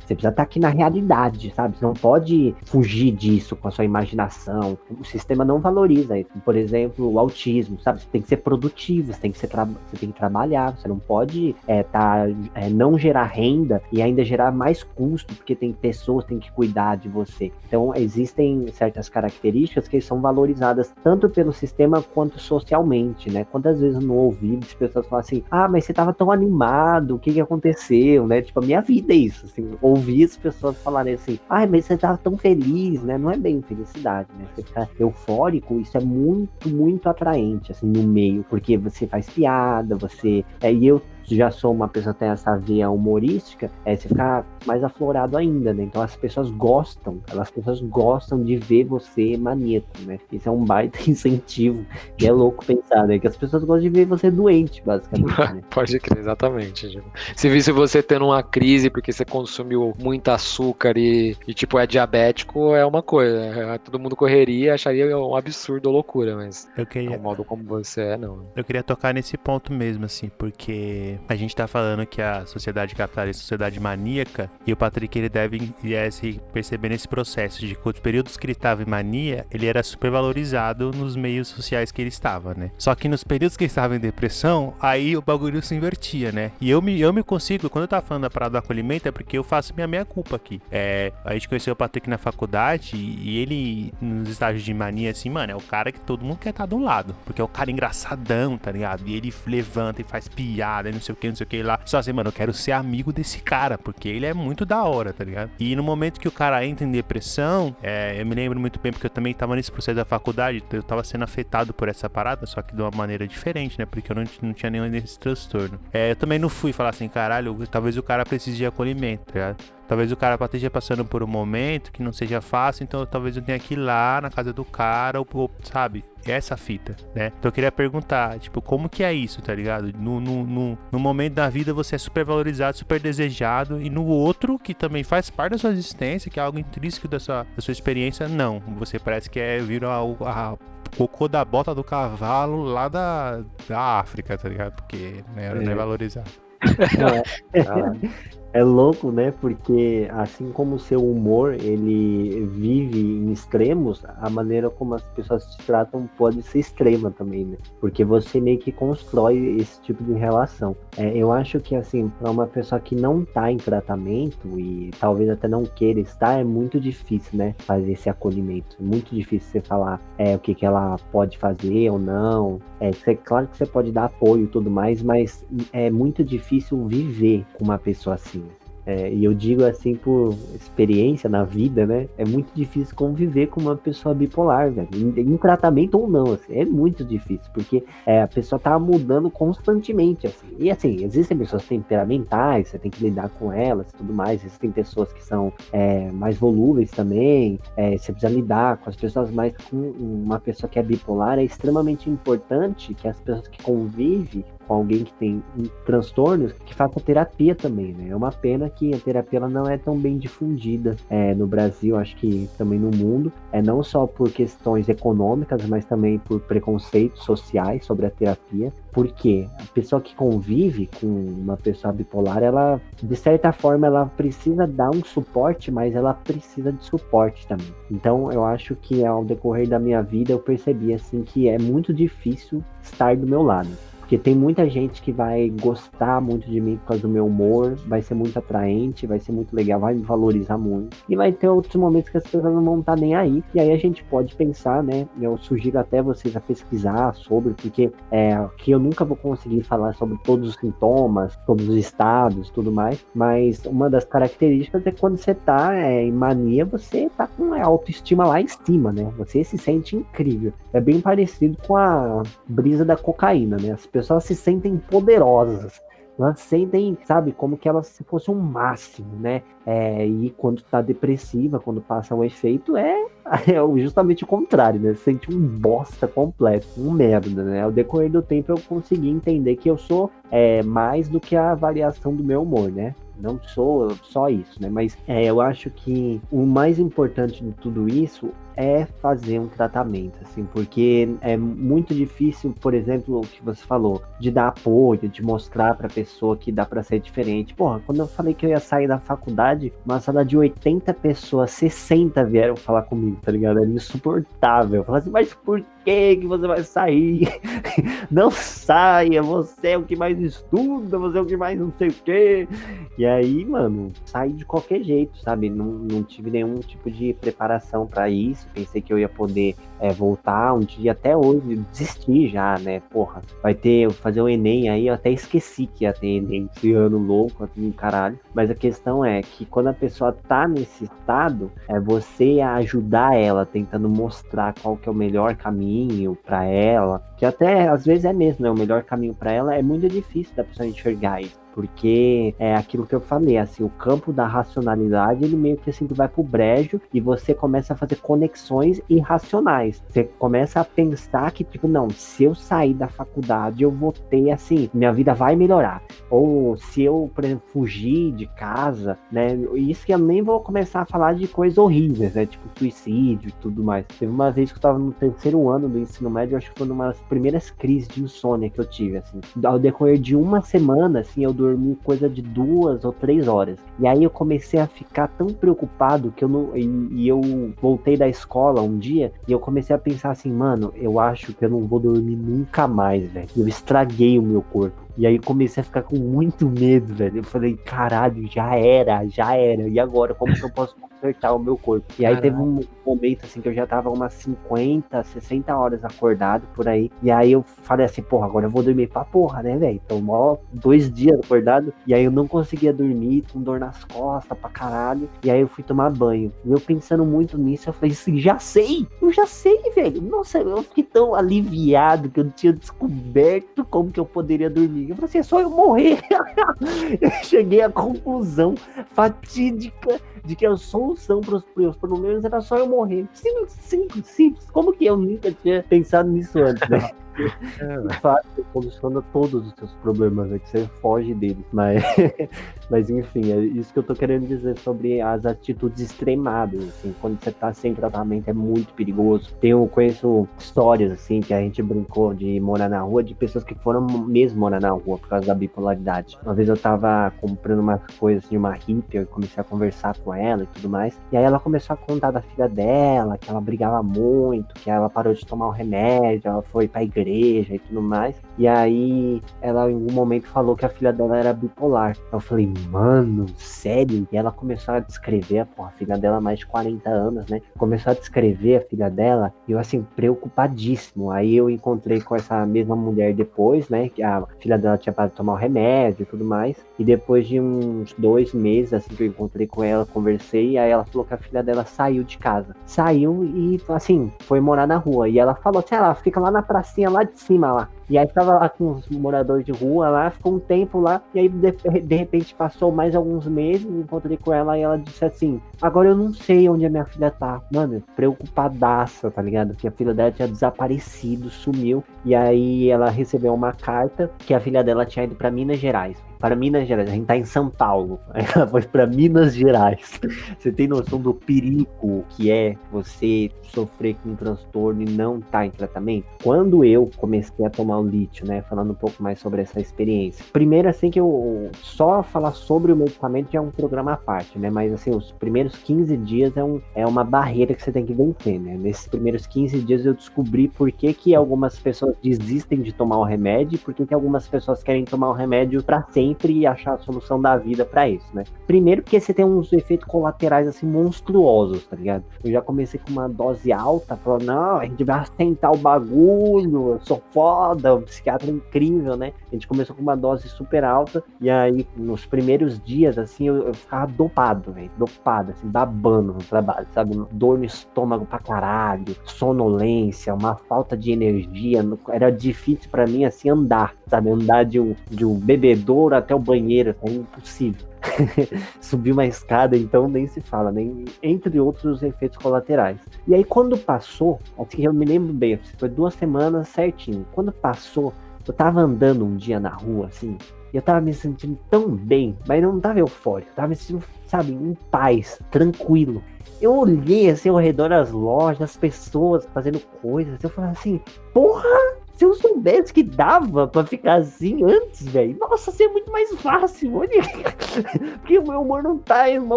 Você precisa estar aqui na realidade, sabe? Você não pode fugir disso com a sua imaginação. O sistema não valoriza isso. Por exemplo, o autismo, sabe? Você tem que ser produtivo, você tem que, ser você tem que trabalhar, você não pode é, tá, é, não gerar renda e ainda gerar mais custo, porque tem pessoas que têm que cuidar de você. Então, existem certas características que são valorizadas tanto pelo sistema quanto socialmente, né? Quantas vezes no ouvido as pessoas falam assim: ah, mas você tava tão animado, o que que aconteceu, né? Tipo, a minha vida é isso, assim, ouvir as pessoas falarem assim: ah, mas você tava tão feliz, né? Não é bem felicidade, né? Você ficar eufórico, isso é muito, muito atraente, assim, no meio, porque você faz piada, você. É, e eu já sou uma pessoa que tem essa via humorística, é você ficar mais aflorado ainda, né? Então as pessoas gostam, as pessoas gostam de ver você maníaco, né? Isso é um baita incentivo. E é louco pensar, né? Que as pessoas gostam de ver você doente, basicamente. Né? Pode crer, exatamente. Tipo. Se visse você tendo uma crise porque você consumiu muito açúcar e, e tipo, é diabético, é uma coisa. É, todo mundo correria, acharia um absurdo ou loucura, mas eu queria... o modo como você é, não. Eu queria tocar nesse ponto mesmo, assim, porque a gente tá falando que a sociedade capitalista é sociedade maníaca e o Patrick ele deve é, se perceber nesse processo de que os períodos que ele estava em mania, ele era super valorizado nos meios sociais que ele estava, né? Só que nos períodos que ele estava em depressão, aí o bagulho se invertia, né? E eu me, eu me consigo, quando eu tava falando da parada do acolhimento, é porque eu faço minha meia culpa aqui. É, a gente conheceu o Patrick na faculdade e ele, nos estágios de mania, assim, mano, é o cara que todo mundo quer estar do lado. Porque é o cara engraçadão, tá ligado? E ele levanta e faz piada, não sei o que, não sei o que lá. Só assim, mano, eu quero ser amigo desse cara, porque ele é muito da hora, tá ligado? E no momento que o cara entra em depressão, é, eu me lembro muito bem, porque eu também tava nesse processo da faculdade, eu tava sendo afetado por essa parada, só que de uma maneira diferente, né? Porque eu não, não tinha nenhum desse transtorno. É, eu também não fui falar assim, caralho, talvez o cara precise de acolhimento, tá ligado? Talvez o cara esteja passando por um momento que não seja fácil, então talvez eu tenha que ir lá na casa do cara, ou, ou sabe? Essa fita, né? Então eu queria perguntar, tipo, como que é isso, tá ligado? No, no, no, no, momento da vida você é super valorizado, super desejado, e no outro, que também faz parte da sua existência, que é algo intrínseco da sua, da sua experiência, não. Você parece que é vir a, a cocô da bota do cavalo lá da, da África, tá ligado? Porque né, não é, é valorizado. É. É louco, né? Porque assim como o seu humor ele vive em extremos, a maneira como as pessoas te tratam pode ser extrema também, né? Porque você meio que constrói esse tipo de relação. É, eu acho que assim, para uma pessoa que não tá em tratamento e talvez até não queira estar, é muito difícil, né? Fazer esse acolhimento. É muito difícil você falar é, o que, que ela pode fazer ou não. É claro que você pode dar apoio e tudo mais, mas é muito difícil viver com uma pessoa assim. É, e eu digo assim por experiência na vida, né? É muito difícil conviver com uma pessoa bipolar, velho. Em, em tratamento ou não, assim, é muito difícil, porque é, a pessoa tá mudando constantemente, assim. E assim, existem pessoas temperamentais, você tem que lidar com elas e tudo mais. Existem pessoas que são é, mais volúveis também, é, você precisa lidar com as pessoas mais com uma pessoa que é bipolar. É extremamente importante que as pessoas que convivem com alguém que tem transtornos que faça terapia também, né? É uma pena que a terapia ela não é tão bem difundida é, no Brasil, acho que também no mundo, é não só por questões econômicas, mas também por preconceitos sociais sobre a terapia. Porque a pessoa que convive com uma pessoa bipolar, ela, de certa forma, ela precisa dar um suporte, mas ela precisa de suporte também. Então, eu acho que ao decorrer da minha vida, eu percebi assim que é muito difícil estar do meu lado. Porque tem muita gente que vai gostar muito de mim por causa do meu humor, vai ser muito atraente, vai ser muito legal, vai me valorizar muito. E vai ter outros momentos que as pessoas não vão estar nem aí. E aí a gente pode pensar, né? Eu sugiro até vocês a pesquisar sobre, porque é que eu nunca vou conseguir falar sobre todos os sintomas, todos os estados tudo mais. Mas uma das características é quando você tá é, em mania, você tá com a autoestima lá em cima, né? Você se sente incrível. É bem parecido com a brisa da cocaína, né? As pessoas se sentem poderosas. Elas sentem, sabe, como que elas se fosse um máximo, né? É, e quando tá depressiva, quando passa um efeito, é, é justamente o contrário, né? Sente um bosta completo, um merda, né? Ao decorrer do tempo eu consegui entender que eu sou é, mais do que a variação do meu humor, né? Não sou só isso, né? Mas é, eu acho que o mais importante de tudo isso é fazer um tratamento, assim, porque é muito difícil, por exemplo, o que você falou, de dar apoio, de mostrar pra pessoa que dá pra ser diferente. Porra, quando eu falei que eu ia sair da faculdade, uma sala de 80 pessoas, 60 vieram falar comigo, tá ligado? Era insuportável. Eu falei assim, mas por que que você vai sair? não saia, você é o que mais estuda, você é o que mais não sei o quê. E aí, mano, saí de qualquer jeito, sabe? Não, não tive nenhum tipo de preparação para isso. Pensei que eu ia poder é, voltar um dia até hoje, desisti já, né? Porra, vai ter, fazer o Enem aí, eu até esqueci que ia ter Enem esse ano louco, assim, caralho. Mas a questão é que quando a pessoa tá nesse estado, é você ajudar ela, tentando mostrar qual que é o melhor caminho para ela, que até às vezes é mesmo, né? O melhor caminho para ela é muito difícil da pessoa enxergar isso porque é aquilo que eu falei, assim, o campo da racionalidade, ele meio que assim vai pro brejo e você começa a fazer conexões irracionais. Você começa a pensar que, tipo, não, se eu sair da faculdade, eu vou ter, assim, minha vida vai melhorar. Ou se eu, por exemplo, fugir de casa, né, isso que eu nem vou começar a falar de coisas horríveis, né, tipo suicídio e tudo mais. Teve uma vez que eu tava no terceiro ano do ensino médio, acho que foi uma das primeiras crises de insônia que eu tive, assim. Ao decorrer de uma semana, assim, eu dormi coisa de duas ou três horas. E aí eu comecei a ficar tão preocupado que eu não. E, e, eu voltei da escola um dia e eu comecei a pensar assim, mano, eu acho que eu não vou dormir nunca mais, velho. Eu estraguei o meu corpo. E aí comecei a ficar com muito medo, velho. Eu falei, caralho, já era, já era. E agora, como que eu posso consertar o meu corpo? E aí teve um momento assim que eu já tava umas 50, 60 horas acordado por aí. E aí eu falei assim, porra, agora eu vou dormir pra porra, né, velho? Então, mó dois dias acordado. E aí eu não conseguia dormir, com dor nas costas pra caralho. E aí eu fui tomar banho. E eu pensando muito nisso, eu falei assim, já sei, eu já sei, velho. Nossa, eu fiquei tão aliviado que eu tinha descoberto como que eu poderia dormir. Eu falei assim, é só eu morrer. eu cheguei à conclusão fatídica de que a solução para os meus problemas era só eu morrer. Simples, simples, simples. Como que eu nunca tinha pensado nisso antes, né? De fato, você soluciona todos os seus problemas, é que você foge deles. Mas, mas enfim, é isso que eu tô querendo dizer sobre as atitudes extremadas, assim, quando você tá sem tratamento é muito perigoso. Eu conheço histórias, assim, que a gente brincou de morar na rua, de pessoas que foram mesmo morar na rua por causa da bipolaridade. Uma vez eu tava comprando umas coisas de uma hippie, eu comecei a conversar com ela e tudo mais, e aí ela começou a contar da filha dela, que ela brigava muito, que ela parou de tomar o remédio, ela foi pra igreja e tudo mais. E aí ela em algum momento falou que a filha dela era bipolar. Eu falei, mano, sério? E ela começou a descrever, pô, a filha dela mais de 40 anos, né? Começou a descrever a filha dela e eu assim, preocupadíssimo. Aí eu encontrei com essa mesma mulher depois, né? Que a filha dela tinha parado de tomar o remédio e tudo mais. E depois de uns dois meses, assim, que eu encontrei com ela, conversei, aí ela falou que a filha dela saiu de casa. Saiu e, assim, foi morar na rua. E ela falou assim, ela fica lá na pracinha lá de cima lá. E aí tava lá com os moradores de rua lá, ficou um tempo lá, e aí de, de repente passou mais alguns meses, encontrei com ela e ela disse assim: Agora eu não sei onde a minha filha tá. Mano, preocupadaça, tá ligado? Porque a filha dela tinha desaparecido, sumiu. E aí ela recebeu uma carta que a filha dela tinha ido pra Minas Gerais para Minas Gerais. A gente tá em São Paulo. Aí ela foi para Minas Gerais. Você tem noção do perigo que é você sofrer com um transtorno e não tá em tratamento? Quando eu comecei a tomar o lítio, né, falando um pouco mais sobre essa experiência. Primeiro, assim, que eu só falar sobre o medicamento já é um programa à parte, né? Mas, assim, os primeiros 15 dias é, um, é uma barreira que você tem que vencer, né? Nesses primeiros 15 dias eu descobri por que, que algumas pessoas desistem de tomar o remédio e por que, que algumas pessoas querem tomar o remédio para sempre sempre achar a solução da vida para isso, né? Primeiro porque você tem uns efeitos colaterais assim monstruosos, tá ligado? Eu já comecei com uma dose alta, falando, não, a gente vai assentar o bagulho, eu sou foda, o psiquiatra é incrível, né? A gente começou com uma dose super alta, e aí nos primeiros dias, assim, eu, eu ficava dopado, velho, dopado, assim, babando no trabalho, sabe? Dor no estômago pra caralho, sonolência, uma falta de energia, era difícil para mim, assim, andar, sabe? Andar de um, de um bebedouro até o banheiro, é impossível. Subir uma escada, então nem se fala, nem entre outros efeitos colaterais. E aí quando passou, assim, eu me lembro bem, foi duas semanas certinho. Quando passou, eu tava andando um dia na rua, assim, e eu tava me sentindo tão bem, mas não tava eufórico, eu tava me sentindo, sabe, em paz, tranquilo. Eu olhei assim ao redor das lojas, as pessoas fazendo coisas, eu falei assim, porra, se eu soubesse que dava pra ficar assim antes, velho, nossa, seria muito mais fácil. Olha, porque o meu humor não tá é uma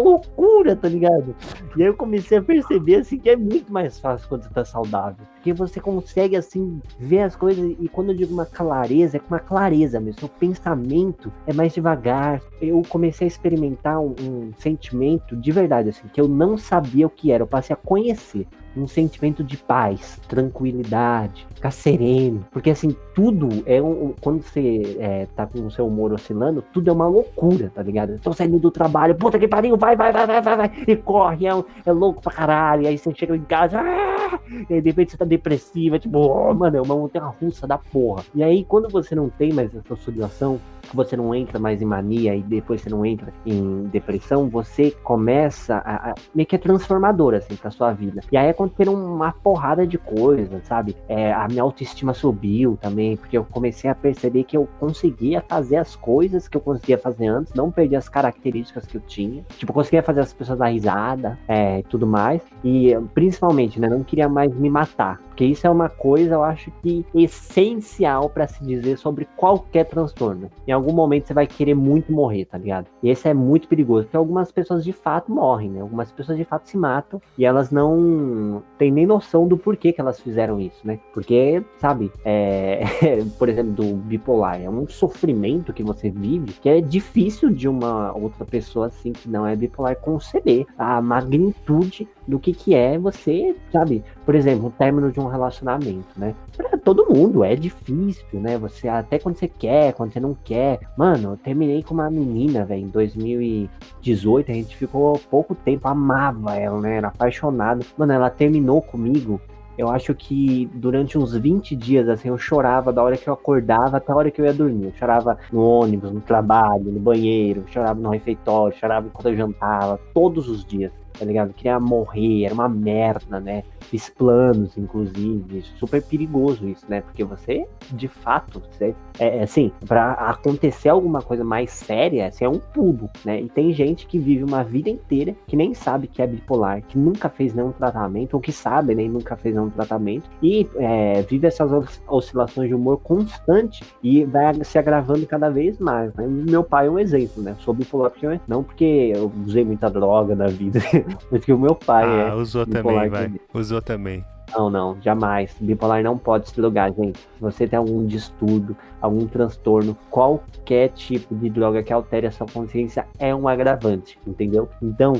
loucura, tá ligado? E aí eu comecei a perceber assim que é muito mais fácil quando você tá saudável. Porque você consegue assim ver as coisas e quando eu digo uma clareza, é com uma clareza mesmo. O pensamento é mais devagar. Eu comecei a experimentar um, um sentimento de verdade assim que eu não sabia o que era. Eu passei a conhecer um sentimento de paz, tranquilidade, ficar sereno. Porque assim, tudo é um. Quando você é, tá com o seu humor oscilando, tudo é uma loucura, tá ligado? tô saindo do trabalho, puta que pariu, vai, vai, vai, vai, vai, vai, e corre, é, é louco pra caralho. E aí você chega em casa, ah! e aí de repente você tá depressiva, tipo, oh, mano, é uma montanha russa da porra. E aí quando você não tem mais essa oscilação, que você não entra mais em mania e depois você não entra em depressão, você começa a, a meio que é transformador assim pra sua vida. E aí aconteceram uma porrada de coisas, sabe? É, a minha autoestima subiu também, porque eu comecei a perceber que eu conseguia fazer as coisas que eu conseguia fazer antes, não perdi as características que eu tinha. Tipo, conseguia fazer as pessoas dar risada é, tudo mais. E principalmente, né, não queria mais me matar. Porque isso é uma coisa, eu acho que essencial para se dizer sobre qualquer transtorno. Em algum momento você vai querer muito morrer, tá ligado? E esse é muito perigoso, porque algumas pessoas de fato morrem, né? Algumas pessoas de fato se matam e elas não têm nem noção do porquê que elas fizeram isso, né? Porque, sabe, é... por exemplo, do bipolar, é um sofrimento que você vive que é difícil de uma outra pessoa assim que não é bipolar conceber a magnitude do que que é você, sabe? Por exemplo, o término de um relacionamento, né? Pra todo mundo é difícil, né? Você até quando você quer, quando você não quer. Mano, eu terminei com uma menina, velho, em 2018, a gente ficou pouco tempo, amava ela, né? Era apaixonado. Mano, ela terminou comigo eu acho que durante uns 20 dias, assim, eu chorava da hora que eu acordava até a hora que eu ia dormir. Eu chorava no ônibus, no trabalho, no banheiro, chorava no refeitório, chorava enquanto eu jantava, todos os dias tá ligado? Queria morrer, era uma merda, né? Fiz planos, inclusive, super perigoso isso, né? Porque você, de fato, você, é, é assim, para acontecer alguma coisa mais séria, assim, é um pulo, né? E tem gente que vive uma vida inteira que nem sabe que é bipolar, que nunca fez nenhum tratamento, ou que sabe, nem né, nunca fez nenhum tratamento, e é, vive essas oscilações de humor constante e vai se agravando cada vez mais. Né? Meu pai é um exemplo, né? Sou bipolar porque não porque eu usei muita droga na vida, Porque o meu pai ah, é. usou também, vai. Usou também. Não, não, jamais. Bipolar não pode se lugar, gente. Se você tem algum distúrbio, algum transtorno, qualquer tipo de droga que altere a sua consciência é um agravante, entendeu? Então,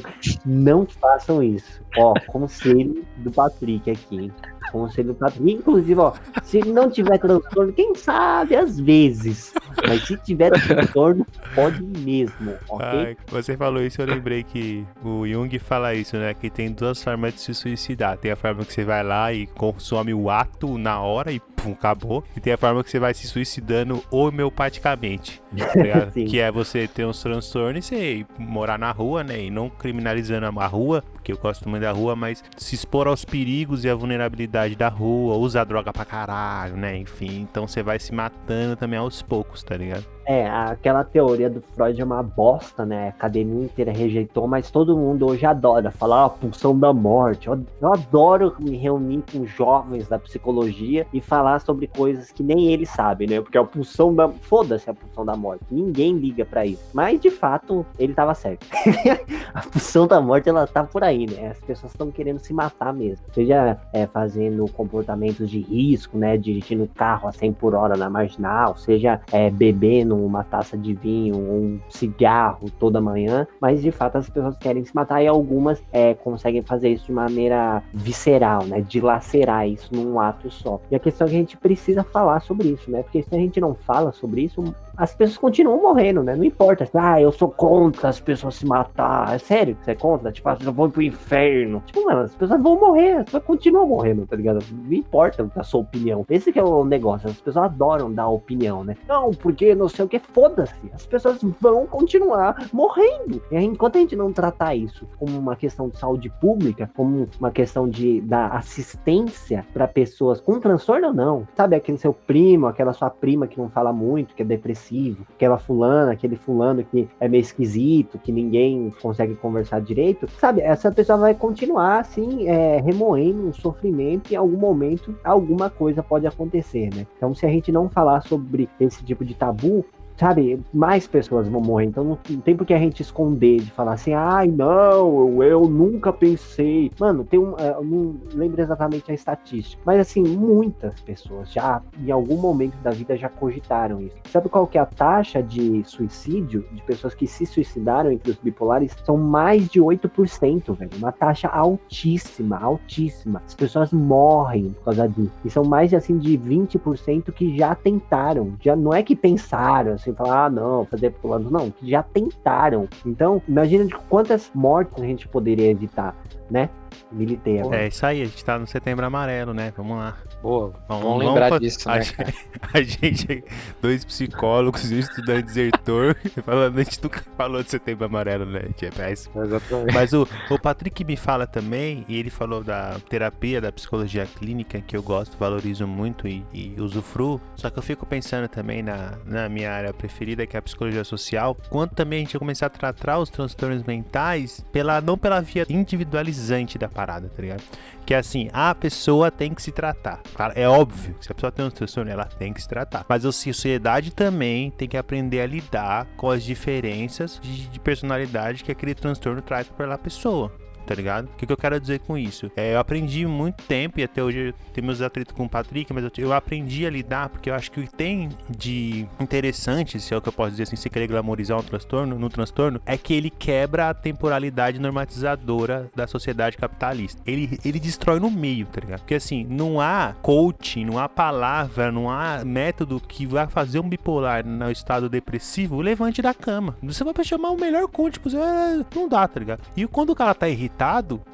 não façam isso. Ó, conselho do Patrick aqui, hein? Conselho do Patrick. Inclusive, ó, se não tiver transtorno, quem sabe, às vezes. Mas se tiver transtorno, pode mesmo, ok? Ai, você falou isso, eu lembrei que o Jung fala isso, né? Que tem duas formas de se suicidar. Tem a forma que você vai lá e consome o ato na hora e pum, acabou. E tem a forma que você vai se suicidando homeopaticamente. Tá que é você ter uns transtornos e você morar na rua, né? E não criminalizando a rua, porque eu gosto muito da rua, mas se expor aos perigos e à vulnerabilidade da rua, usar droga pra caralho, né? Enfim, então você vai se matando também aos poucos, tá ligado? É, aquela teoria do Freud é uma bosta, né? A academia inteira rejeitou, mas todo mundo hoje adora falar a pulsão da morte. Eu, eu adoro me reunir com jovens da psicologia e falar sobre coisas que nem eles sabem, né? Porque a pulsão da. Foda-se a pulsão da morte. Ninguém liga pra isso. Mas, de fato, ele tava certo. a pulsão da morte, ela tá por aí, né? As pessoas estão querendo se matar mesmo. Seja é, fazendo comportamentos de risco, né? Dirigindo carro a 100 por hora na marginal, seja é, bebendo uma taça de vinho, um cigarro toda manhã, mas de fato as pessoas querem se matar e algumas é, conseguem fazer isso de maneira visceral, né? Dilacerar isso num ato só. E a questão é que a gente precisa falar sobre isso, né? Porque se a gente não fala sobre isso, as pessoas continuam morrendo, né? Não importa. Ah, eu sou contra as pessoas se matar. É sério que você é contra? Tipo, as pessoas vão pro inferno. Tipo, mano, as pessoas vão morrer, as pessoas continuam morrendo, tá ligado? Não importa a sua opinião. Esse que é o negócio. As pessoas adoram dar opinião, né? Não, porque não sei o que, foda-se. As pessoas vão continuar morrendo. E enquanto a gente não tratar isso como uma questão de saúde pública, como uma questão de dar assistência para pessoas com transtorno ou não, sabe? Aquele seu primo, aquela sua prima que não fala muito, que é depressivo, aquela fulana, aquele fulano que é meio esquisito, que ninguém consegue conversar direito, sabe? Essa pessoa vai continuar assim, é, remoendo um sofrimento e em algum momento alguma coisa pode acontecer, né? Então, se a gente não falar sobre esse tipo de tabu, sabe, mais pessoas vão morrer. Então não tem por que a gente esconder de falar assim, ai não, eu nunca pensei. Mano, tem um. Eu não lembro exatamente a estatística, mas assim, muitas pessoas já, em algum momento da vida, já cogitaram isso. Sabe qual que é a taxa de suicídio de pessoas que se suicidaram entre os bipolares? São mais de 8%, velho. Uma taxa altíssima, altíssima. As pessoas morrem por causa disso. E são mais assim de 20% que já tentaram. Já não é que pensaram assim, falar, ah, não, fazer pulando, não, que já tentaram. Então, imagina de quantas mortes a gente poderia evitar, né? Militei agora. É isso aí, a gente tá no setembro amarelo, né? Vamos lá. Boa, vamos, lembrar fa- disso, a, né, gente, cara? a gente, dois psicólogos e um estudante desertor, falando, a gente nunca falou de setembro amarelo, né? gente? É péssimo. Exatamente. Mas o, o Patrick me fala também, e ele falou da terapia, da psicologia clínica, que eu gosto, valorizo muito e, e usufruo. Só que eu fico pensando também na, na minha área preferida, que é a psicologia social, quanto também a gente vai começar a tratar os transtornos mentais pela, não pela via individualizante da parada, tá ligado? Que é assim, a pessoa tem que se tratar. É óbvio, se a pessoa tem um transtorno, ela tem que se tratar. Mas a sociedade também tem que aprender a lidar com as diferenças de, de personalidade que aquele transtorno traz para a pessoa. Tá ligado? O que, que eu quero dizer com isso? É, eu aprendi muito tempo, e até hoje tenho meus atritos com o Patrick, mas eu, eu aprendi a lidar, porque eu acho que o que tem de interessante, se é o que eu posso dizer assim, se querer glamorizar um transtorno, no transtorno, é que ele quebra a temporalidade normatizadora da sociedade capitalista. Ele, ele destrói no meio, tá ligado? Porque assim, não há coaching, não há palavra, não há método que vai fazer um bipolar no estado depressivo levante da cama. Você vai chamar o melhor coach, é, não dá, tá ligado? E quando o cara tá irritado,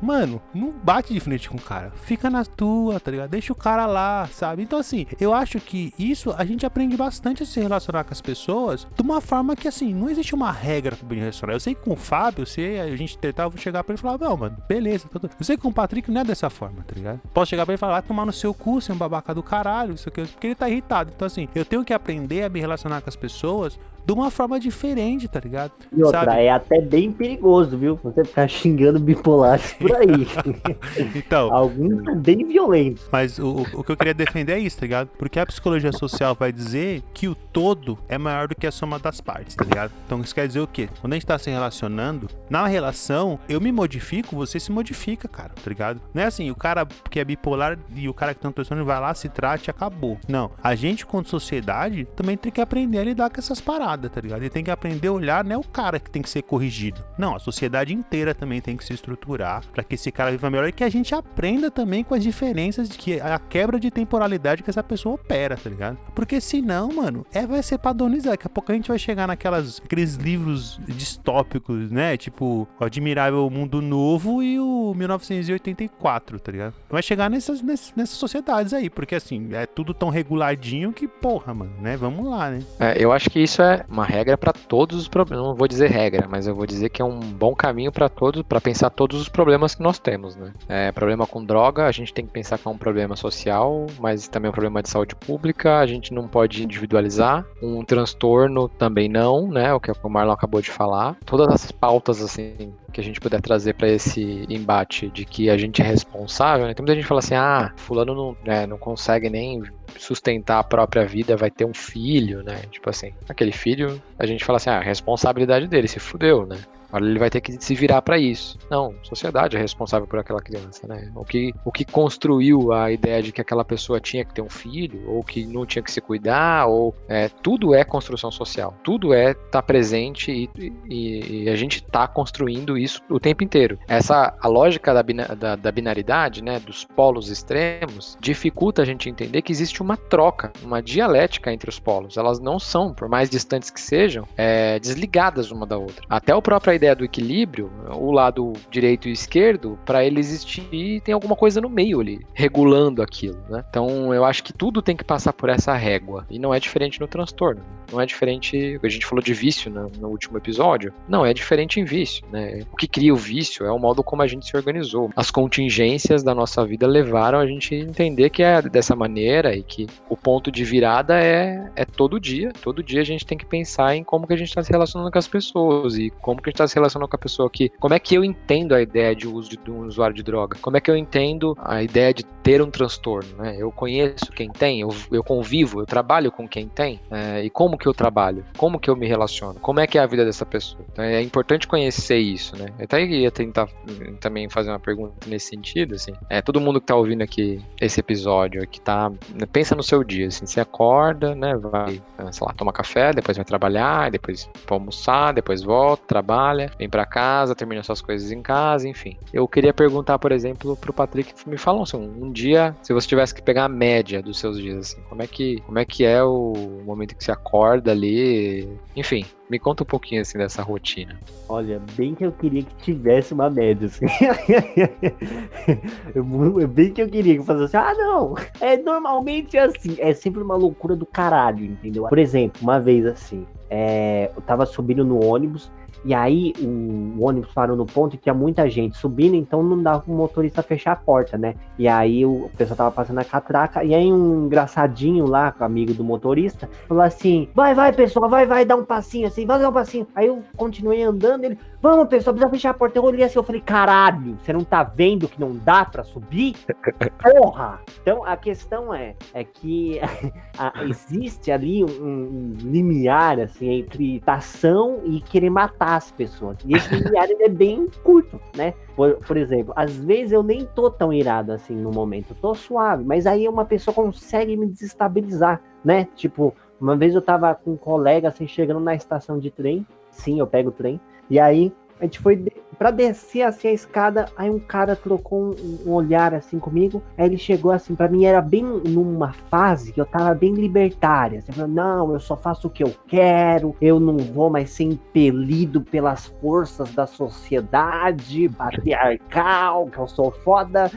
mano, não bate de frente com o cara. Fica na tua, tá ligado? Deixa o cara lá, sabe? Então, assim, eu acho que isso a gente aprende bastante a se relacionar com as pessoas de uma forma que, assim, não existe uma regra pra me relacionar. Eu sei que com o Fábio, se a gente tentar, eu vou chegar pra ele e falar, não, mano, beleza. tudo- Eu sei que com o Patrick não é dessa forma, tá ligado? Posso chegar pra ele e falar, vai tomar no seu cu, você é um babaca do caralho, isso aqui, porque ele tá irritado. Então, assim, eu tenho que aprender a me relacionar com as pessoas de uma forma diferente, tá ligado? E outra, Sabe? é até bem perigoso, viu? Você ficar xingando bipolares por aí. Então, Alguns são bem violentos. Mas o, o- que eu queria defender é isso, tá ligado? Porque a psicologia social vai dizer que o todo é maior do que a soma das partes, tá ligado? Então isso quer dizer o quê? Quando a gente tá se relacionando, na relação, eu me modifico, você se modifica, cara, tá ligado? Não é assim, o cara que é bipolar e o cara que tem um transtorno vai lá, se trate e acabou. Não. A gente, como sociedade, também tem que aprender a lidar com essas paradas. Nada, tá ligado? Ele tem que aprender a olhar, não é o cara que tem que ser corrigido. Não, a sociedade inteira também tem que se estruturar para que esse cara viva melhor e que a gente aprenda também com as diferenças de que a quebra de temporalidade que essa pessoa opera, tá ligado? Porque senão, mano, é vai ser padronizado. Daqui a pouco a gente vai chegar naquelas aqueles livros distópicos, né? Tipo, o Admirável Mundo Novo e o 1984, tá ligado? Vai chegar nessas, nessas, nessas sociedades aí, porque assim, é tudo tão reguladinho que, porra, mano, né? Vamos lá, né? É, eu acho que isso é uma regra para todos os problemas. Não vou dizer regra, mas eu vou dizer que é um bom caminho para todos, para pensar todos os problemas que nós temos, né? É, problema com droga, a gente tem que pensar que é um problema social, mas também é um problema de saúde pública. A gente não pode individualizar. Um transtorno também não, né? O que o Marlon acabou de falar. Todas essas pautas assim que a gente puder trazer para esse embate de que a gente é responsável, né? Tem muita gente que fala assim, ah, fulano não, né, não consegue nem sustentar a própria vida, vai ter um filho, né? Tipo assim, aquele filho, a gente fala assim, ah, a responsabilidade dele, se fudeu, né? Agora ele vai ter que se virar para isso. Não, a sociedade é responsável por aquela criança, né? O que, o que construiu a ideia de que aquela pessoa tinha que ter um filho, ou que não tinha que se cuidar, ou é, tudo é construção social. Tudo é estar tá presente e, e, e, a gente está construindo isso o tempo inteiro. Essa a lógica da, da, da binaridade, né, dos polos extremos, dificulta a gente entender que existe uma troca, uma dialética entre os polos. Elas não são, por mais distantes que sejam, é, desligadas uma da outra. Até a própria ideia do equilíbrio, o lado direito e esquerdo, para ele existir, tem alguma coisa no meio ali, regulando aquilo, né? Então, eu acho que tudo tem que passar por essa régua. E não é diferente no transtorno. Não é diferente. A gente falou de vício né, no último episódio. Não é diferente em vício, né? O que cria o vício é o modo como a gente se organizou. As contingências da nossa vida levaram a gente a entender que é dessa maneira e que o ponto de virada é, é todo dia. Todo dia a gente tem que pensar em como que a gente está se relacionando com as pessoas e como que a gente está se relacionando com a pessoa aqui. Como é que eu entendo a ideia de uso de, de um usuário de droga? Como é que eu entendo a ideia de ter um transtorno? Né? Eu conheço quem tem, eu, eu convivo, eu trabalho com quem tem, é, e como que eu trabalho? Como que eu me relaciono? Como é que é a vida dessa pessoa? Então, é importante conhecer isso, né? Eu até ia tentar hum, também fazer uma pergunta nesse sentido, assim. É, todo mundo que tá ouvindo aqui esse episódio, que tá, né, pensa no seu dia, assim, você acorda, né, vai, sei lá, toma café, depois vai trabalhar, depois vai almoçar, depois volta, trabalha, trabalha, vem para casa, termina suas coisas em casa, enfim. Eu queria perguntar, por exemplo, pro Patrick, me fala assim, um dia, se você tivesse que pegar a média dos seus dias, assim, como é que, como é, que é o momento que você acorda ali, enfim, me conta um pouquinho assim dessa rotina. Olha, bem que eu queria que tivesse uma média, assim. bem que eu queria que fosse assim, ah, não, é normalmente assim, é sempre uma loucura do caralho, entendeu? Por exemplo, uma vez assim, é, eu tava subindo no ônibus e aí o, o, ônibus parou no ponto e tinha muita gente subindo, então não dava pro motorista fechar a porta, né? E aí o, o pessoal tava passando a catraca, e aí um engraçadinho lá, amigo do motorista, falou assim: vai, vai, pessoal, vai, vai, dá um passinho assim, vai dar um passinho. Aí eu continuei andando, ele, vamos, pessoal, precisa fechar a porta. Eu olhei assim, eu falei, caralho, você não tá vendo que não dá pra subir? Porra! Então a questão é, é que a, existe ali um, um limiar, assim, entre tação e querer matar as pessoas. E esse limiar é bem curto, né? Por, por, exemplo, às vezes eu nem tô tão irado assim no momento, eu tô suave, mas aí uma pessoa consegue me desestabilizar, né? Tipo, uma vez eu tava com um colega assim chegando na estação de trem, sim, eu pego o trem, e aí a gente foi para descer assim a escada, aí um cara trocou um, um olhar assim comigo, aí ele chegou assim para mim era bem numa fase que eu tava bem libertária, assim, falou, não, eu só faço o que eu quero, eu não vou mais ser impelido pelas forças da sociedade patriarcal, que eu sou foda.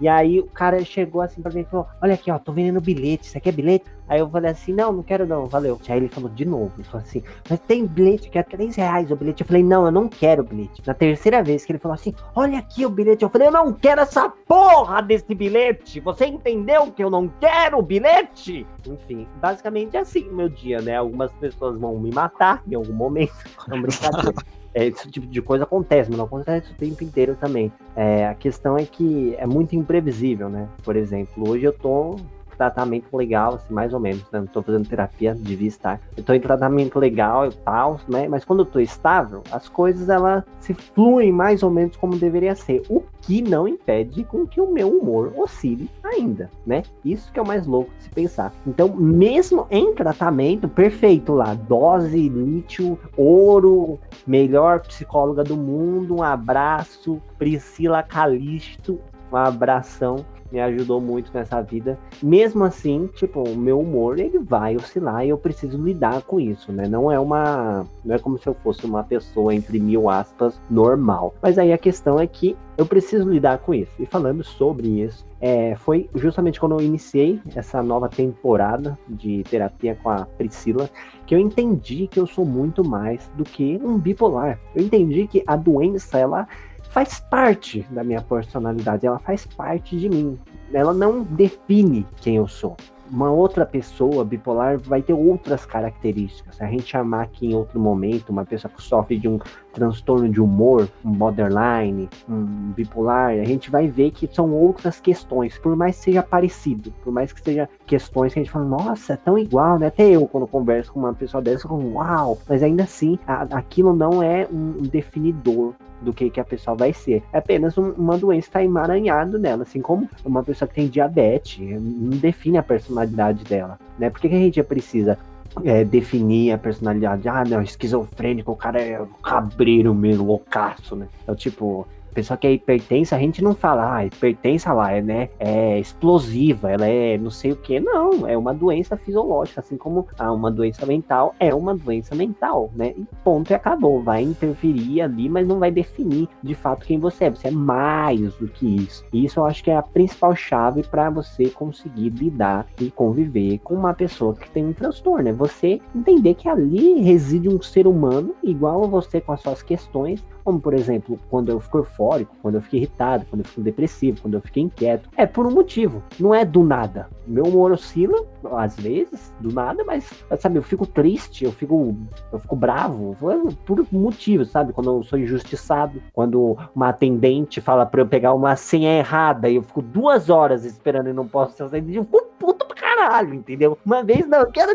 E aí o cara chegou assim pra mim e falou: Olha aqui, ó, tô vendendo bilhete, você quer bilhete? Aí eu falei assim, não, não quero não, valeu. Aí ele falou de novo, ele falou assim, mas tem bilhete que é 3 reais o bilhete. Eu falei, não, eu não quero o bilhete. Na terceira vez que ele falou assim, olha aqui o bilhete, eu falei, eu não quero essa porra desse bilhete. Você entendeu que eu não quero o bilhete? Enfim, basicamente é assim o meu dia, né? Algumas pessoas vão me matar em algum momento. É uma brincadeira. É, esse tipo de coisa acontece, mas não acontece o tempo inteiro também. É, a questão é que é muito imprevisível, né? Por exemplo, hoje eu tô tratamento legal, assim, mais ou menos, né? Não tô fazendo terapia, devia estar. Eu tô em tratamento legal e tal, né? Mas quando eu tô estável, as coisas, elas se fluem mais ou menos como deveria ser. O que não impede com que o meu humor oscile ainda, né? Isso que é o mais louco de se pensar. Então, mesmo em tratamento, perfeito lá, dose, lítio, ouro, melhor psicóloga do mundo, um abraço, Priscila Calisto, um abração me ajudou muito nessa vida. Mesmo assim, tipo, o meu humor ele vai oscilar e eu preciso lidar com isso, né? Não é uma, não é como se eu fosse uma pessoa entre mil aspas normal. Mas aí a questão é que eu preciso lidar com isso. E falando sobre isso, é, foi justamente quando eu iniciei essa nova temporada de terapia com a Priscila que eu entendi que eu sou muito mais do que um bipolar. Eu entendi que a doença ela faz parte da minha personalidade, ela faz parte de mim. Ela não define quem eu sou. Uma outra pessoa bipolar vai ter outras características. Se a gente chamar aqui em outro momento uma pessoa que sofre de um transtorno de humor, um borderline, um bipolar, a gente vai ver que são outras questões, por mais que seja parecido, por mais que seja questões que a gente fala, nossa, é tão igual, né? Até eu, quando converso com uma pessoa dessa, eu falo, uau, mas ainda assim, a, aquilo não é um definidor do que, que a pessoa vai ser. É apenas um, uma doença está emaranhado nela, assim como uma pessoa que tem diabetes, não define a personalidade dela, né? Por que, que a gente precisa é, definir a personalidade? Ah, não, esquizofrênico, o cara é cabreiro mesmo, loucaço, né? É o tipo, pessoa que é hipertensa, a gente não fala, ah, hipertensa lá, é, né, é explosiva, ela é não sei o que. Não, é uma doença fisiológica, assim como ah, uma doença mental é uma doença mental, né? E ponto e acabou. Vai interferir ali, mas não vai definir de fato quem você é. Você é mais do que isso. E isso eu acho que é a principal chave para você conseguir lidar e conviver com uma pessoa que tem um transtorno. É você entender que ali reside um ser humano igual a você com as suas questões, como, por exemplo, quando eu fico eufórico, quando eu fico irritado, quando eu fico depressivo, quando eu fico inquieto. É por um motivo. Não é do nada. Meu humor oscila, às vezes, do nada, mas, sabe, eu fico triste, eu fico, eu fico bravo, por motivos, sabe? Quando eu sou injustiçado, quando uma atendente fala pra eu pegar uma senha errada e eu fico duas horas esperando e não posso ser eu fico puto pra caralho, entendeu? Uma vez, não, eu quero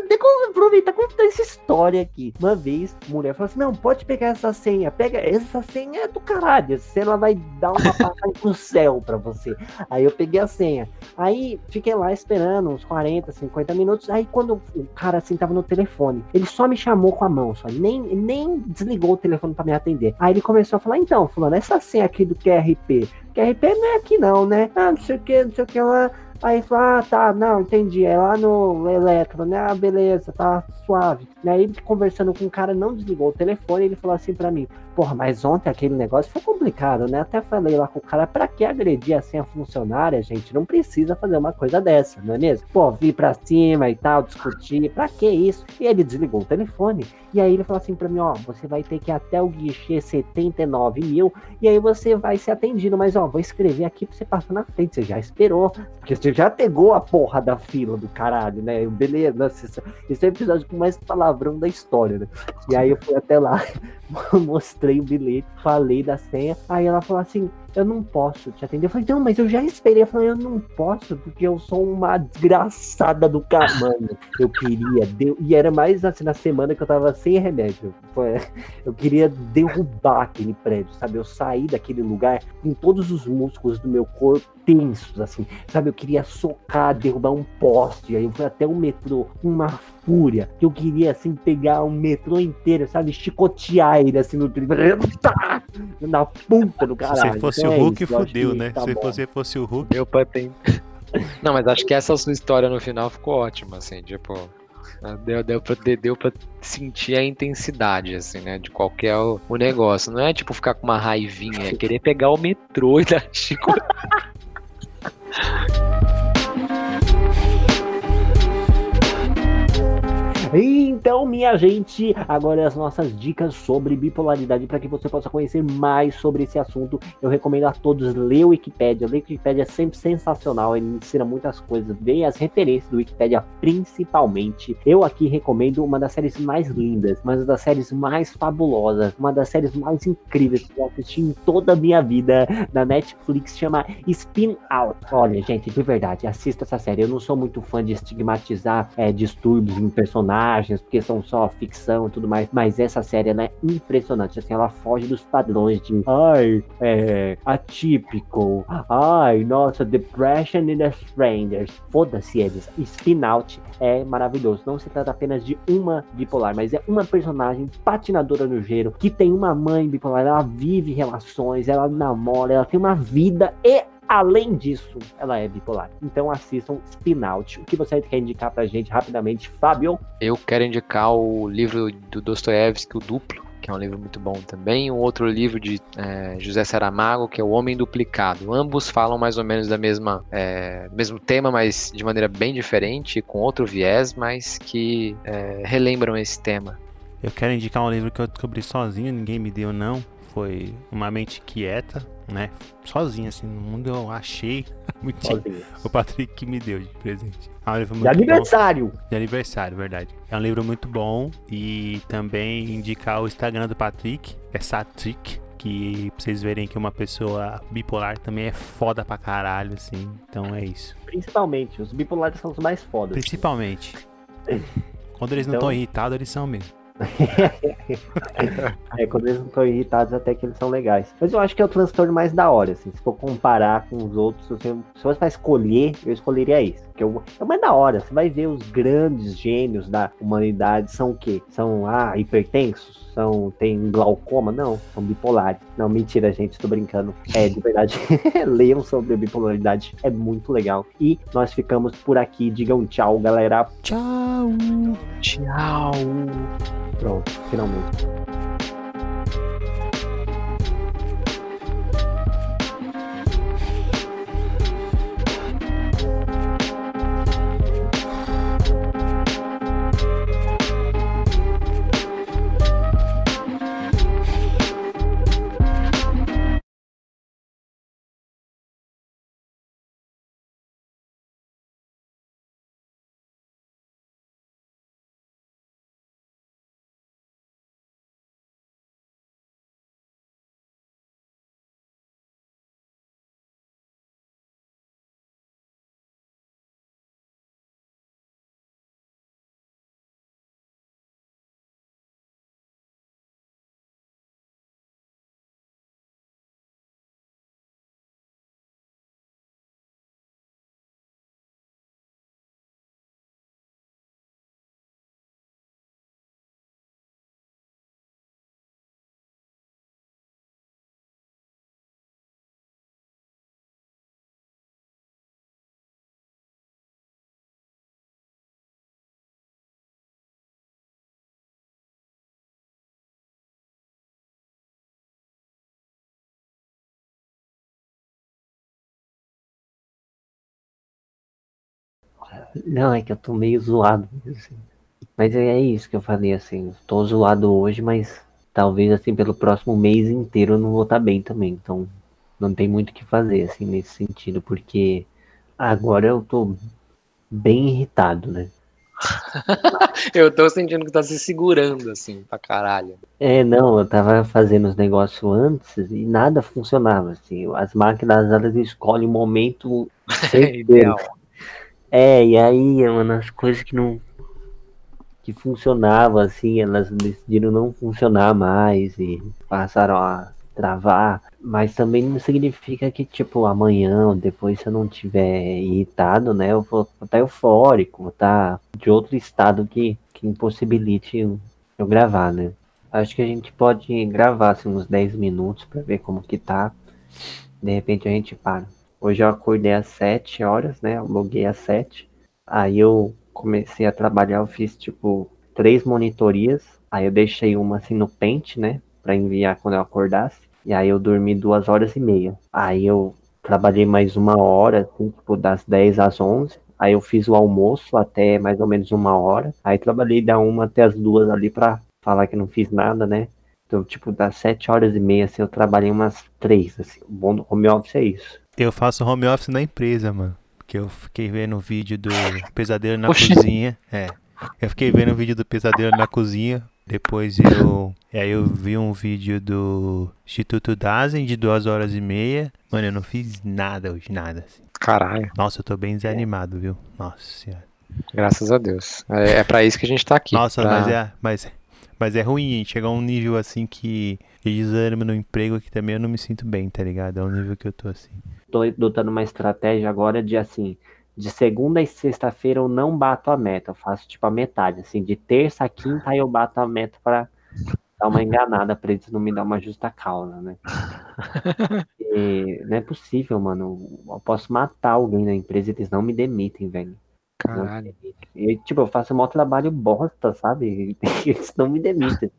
aproveitar contar essa história aqui. Uma vez, mulher falou assim: não, pode pegar essa senha, pega essa senha é do caralho. Essa senha ela vai dar uma passagem pro céu pra você. Aí eu peguei a senha. Aí fiquei lá esperando uns 40, 50 minutos. Aí quando o cara assim tava no telefone, ele só me chamou com a mão, só nem, nem desligou o telefone para me atender. Aí ele começou a falar: então, fulano, essa senha aqui do QRP. QRP não é aqui não, né? Ah, não sei o que, não sei o que lá. Aí falou, ah, tá, não, entendi. É lá no Eletro, né? Ah, beleza, tá suave. Aí, conversando com o cara, não desligou o telefone, ele falou assim para mim, porra, mas ontem aquele negócio foi complicado, né? Até falei lá com o cara, pra que agredir assim a funcionária, gente? Não precisa fazer uma coisa dessa, não é mesmo? Pô, vir pra cima e tal, discutir, pra que isso? E ele desligou o telefone, e aí ele falou assim pra mim, ó, você vai ter que ir até o guichê 79 mil, e aí você vai ser atendido, mas ó, vou escrever aqui pra você passar na frente, você já esperou, porque você já pegou a porra da fila do caralho, né? Beleza, nossa, esse é o episódio com mais palavrão da história, né? E aí eu fui até lá, mostrei o bilhete, falei da senha, aí ela falou assim, eu não posso te atender. Eu falei, não, mas eu já esperei. Eu falei, eu não posso, porque eu sou uma desgraçada do caralho. Eu queria, deu... e era mais assim, na semana que eu tava sem remédio. Eu queria derrubar aquele prédio, sabe? Eu saí daquele lugar com todos os músculos do meu corpo tensos, assim, sabe? Eu queria socar, derrubar um poste. Aí eu fui até o metrô, uma fúria, que eu queria, assim, pegar o metrô inteiro, sabe? Chicotear ele, assim, no. Na puta do caralho. Se fosse Então o é Hulk, isso, eu acho fudeu, né? tá Se bom. você fosse o Hulk. Meu pai tem. Não, mas acho que essa sua história no final ficou ótima, assim, tipo. Deu, deu, pra, deu pra sentir a intensidade, assim, né? De qualquer o, o negócio. Não é tipo ficar com uma raivinha, é querer pegar o metrô e dar chico. Então, minha gente, agora as nossas dicas sobre bipolaridade para que você possa conhecer mais sobre esse assunto. Eu recomendo a todos ler o Wikipedia. Ler o Wikipedia é sempre sensacional, ele ensina muitas coisas, vem as referências do Wikipedia principalmente. Eu aqui recomendo uma das séries mais lindas, uma das séries mais fabulosas, uma das séries mais incríveis que eu assisti em toda a minha vida da Netflix, chama Spin Out. Olha, gente, de verdade, assista essa série. Eu não sou muito fã de estigmatizar é, distúrbios em personagens, porque são só ficção e tudo mais, mas essa série ela é impressionante. Assim, ela foge dos padrões de ai, é, atípico, ai, nossa, depression in the strangers. Foda-se eles. Spin Out é maravilhoso. Não se trata apenas de uma bipolar, mas é uma personagem patinadora no gelo que tem uma mãe bipolar. Ela vive relações, ela namora, ela tem uma vida e Além disso, ela é bipolar. Então assistam Spin Out. O que você quer indicar pra gente rapidamente, Fábio? Eu quero indicar o livro do Dostoiévski, O Duplo, que é um livro muito bom também. Um outro livro de é, José Saramago, que é O Homem Duplicado. Ambos falam mais ou menos da mesma é, mesmo tema, mas de maneira bem diferente, com outro viés, mas que é, relembram esse tema. Eu quero indicar um livro que eu descobri sozinho, ninguém me deu não. Foi Uma Mente Quieta, né? Sozinho, assim, no mundo eu achei muito o Patrick que me deu de presente. É um livro De muito bom. aniversário! De aniversário, verdade. É um livro muito bom e também indicar o Instagram do Patrick, é Satrick, que pra vocês verem que uma pessoa bipolar também é foda pra caralho, assim. Então é isso. Principalmente, os bipolares são os mais fodas. Principalmente. Quando eles não Então- estão irritados, eles são mesmo. É, quando eles não estão irritados, até que eles são legais. Mas eu acho que é o transtorno mais da hora, assim. Se for comparar com os outros, você- se fosse pra escolher, eu escolheria esse. Porque é mais da hora. Você vai ver os grandes gênios da humanidade. São o quê? São, ah, hipertensos? São, tem glaucoma? Não, são bipolares. Não, mentira, gente, tô brincando. É, de verdade. Leiam sobre a bipolaridade. É muito legal. E nós ficamos por aqui. Digam tchau, galera. Tchau! Tchau! Pronto, finalmente. Não, é que eu tô meio zoado. assim. Mas é isso que eu falei, assim. Tô zoado hoje, mas talvez, assim, pelo próximo mês inteiro eu não vou estar bem também. Então, não tem muito o que fazer, assim, nesse sentido. Porque agora eu tô bem irritado, né? Eu tô sentindo que tá se segurando, assim, pra caralho. É, não, eu tava fazendo os negócios antes e nada funcionava, assim. As máquinas, elas escolhem o momento certeiro. Ideal. É, e aí, mano, as coisas que não. que funcionavam, assim, elas decidiram não funcionar mais e passaram a travar. Mas também não significa que, tipo, amanhã ou depois, se eu não tiver irritado, né, eu vou estar eufórico, vou estar de outro estado que, que impossibilite eu, eu gravar, né. Acho que a gente pode gravar, assim, uns 10 minutos pra ver como que tá. De repente a gente para. Hoje eu acordei às 7 horas, né? Eu loguei às 7. Aí eu comecei a trabalhar, eu fiz tipo três monitorias. Aí eu deixei uma assim no pente, né? Pra enviar quando eu acordasse. E aí eu dormi duas horas e meia. Aí eu trabalhei mais uma hora, assim, tipo, das 10 às 11. Aí eu fiz o almoço até mais ou menos uma hora. Aí trabalhei da uma até as duas ali pra falar que não fiz nada, né? Então, tipo, das sete horas e meia, assim, eu trabalhei umas três, assim. O bom do home office é isso. Eu faço home office na empresa, mano. Que eu fiquei vendo o vídeo do Pesadelo na Oxi. Cozinha. É. Eu fiquei vendo o vídeo do Pesadelo na Cozinha. Depois eu. Aí eu vi um vídeo do Instituto Dazen de duas horas e meia. Mano, eu não fiz nada hoje, nada. assim. Caralho, Nossa, eu tô bem desanimado, viu? Nossa senhora. graças a Deus. É, é pra isso que a gente tá aqui. Nossa, pra- mas é. Mas, mas é ruim, chegar a um nível assim que. De desânimo no emprego que também eu não me sinto bem, tá ligado? É um nível que eu tô assim. Tô adotando uma estratégia agora de assim, de segunda e sexta-feira eu não bato a meta, eu faço tipo a metade, assim, de terça a quinta eu bato a meta pra dar uma enganada pra eles não me dar uma justa causa, né? E não é possível, mano. Eu posso matar alguém na empresa e eles não me demitem, velho. Caralho. E, tipo, eu faço um maior trabalho bosta, sabe? Eles não me demitem.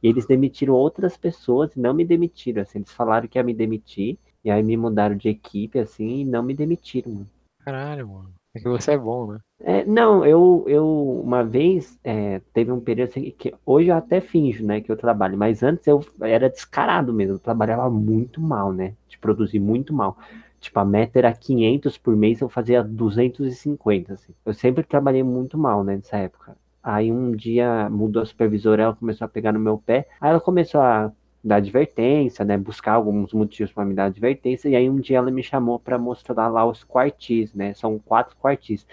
E eles demitiram outras pessoas e não me demitiram. Assim, eles falaram que ia me demitir. E aí me mudaram de equipe, assim, e não me demitiram, mano. Caralho, mano. É que você é bom, né? É, não, eu, eu uma vez é, teve um período assim que hoje eu até finjo, né, que eu trabalho, mas antes eu era descarado mesmo, eu trabalhava muito mal, né, de produzir muito mal. Tipo, a meta era 500 por mês, eu fazia 250, assim. Eu sempre trabalhei muito mal, né, nessa época. Aí um dia mudou a supervisora, ela começou a pegar no meu pé, aí ela começou a dar advertência, né, buscar alguns motivos para me dar advertência, e aí um dia ela me chamou para mostrar lá os quartis, né, são quatro quartis.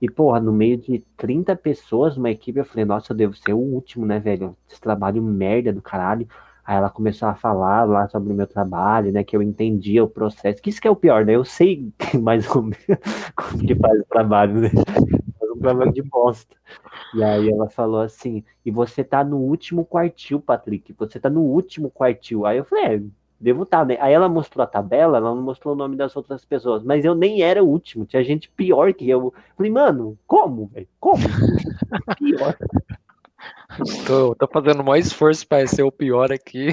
E, porra, no meio de 30 pessoas, uma equipe, eu falei, nossa, eu devo ser o último, né, velho? Esse trabalho merda do caralho. Aí ela começou a falar lá sobre o meu trabalho, né, que eu entendia o processo. Que isso que é o pior, né? Eu sei mais ou menos como que faz o trabalho, né? Trabalho de bosta. E aí ela falou assim, e você tá no último quartil, Patrick, você tá no último quartil. Aí eu falei, é, devo estar, né? Aí ela mostrou a tabela, ela não mostrou o nome das outras pessoas, mas eu nem era o último, tinha gente pior que eu. Falei, mano, como, velho? Como? pior. Tô, tô fazendo o maior esforço pra ser o pior aqui.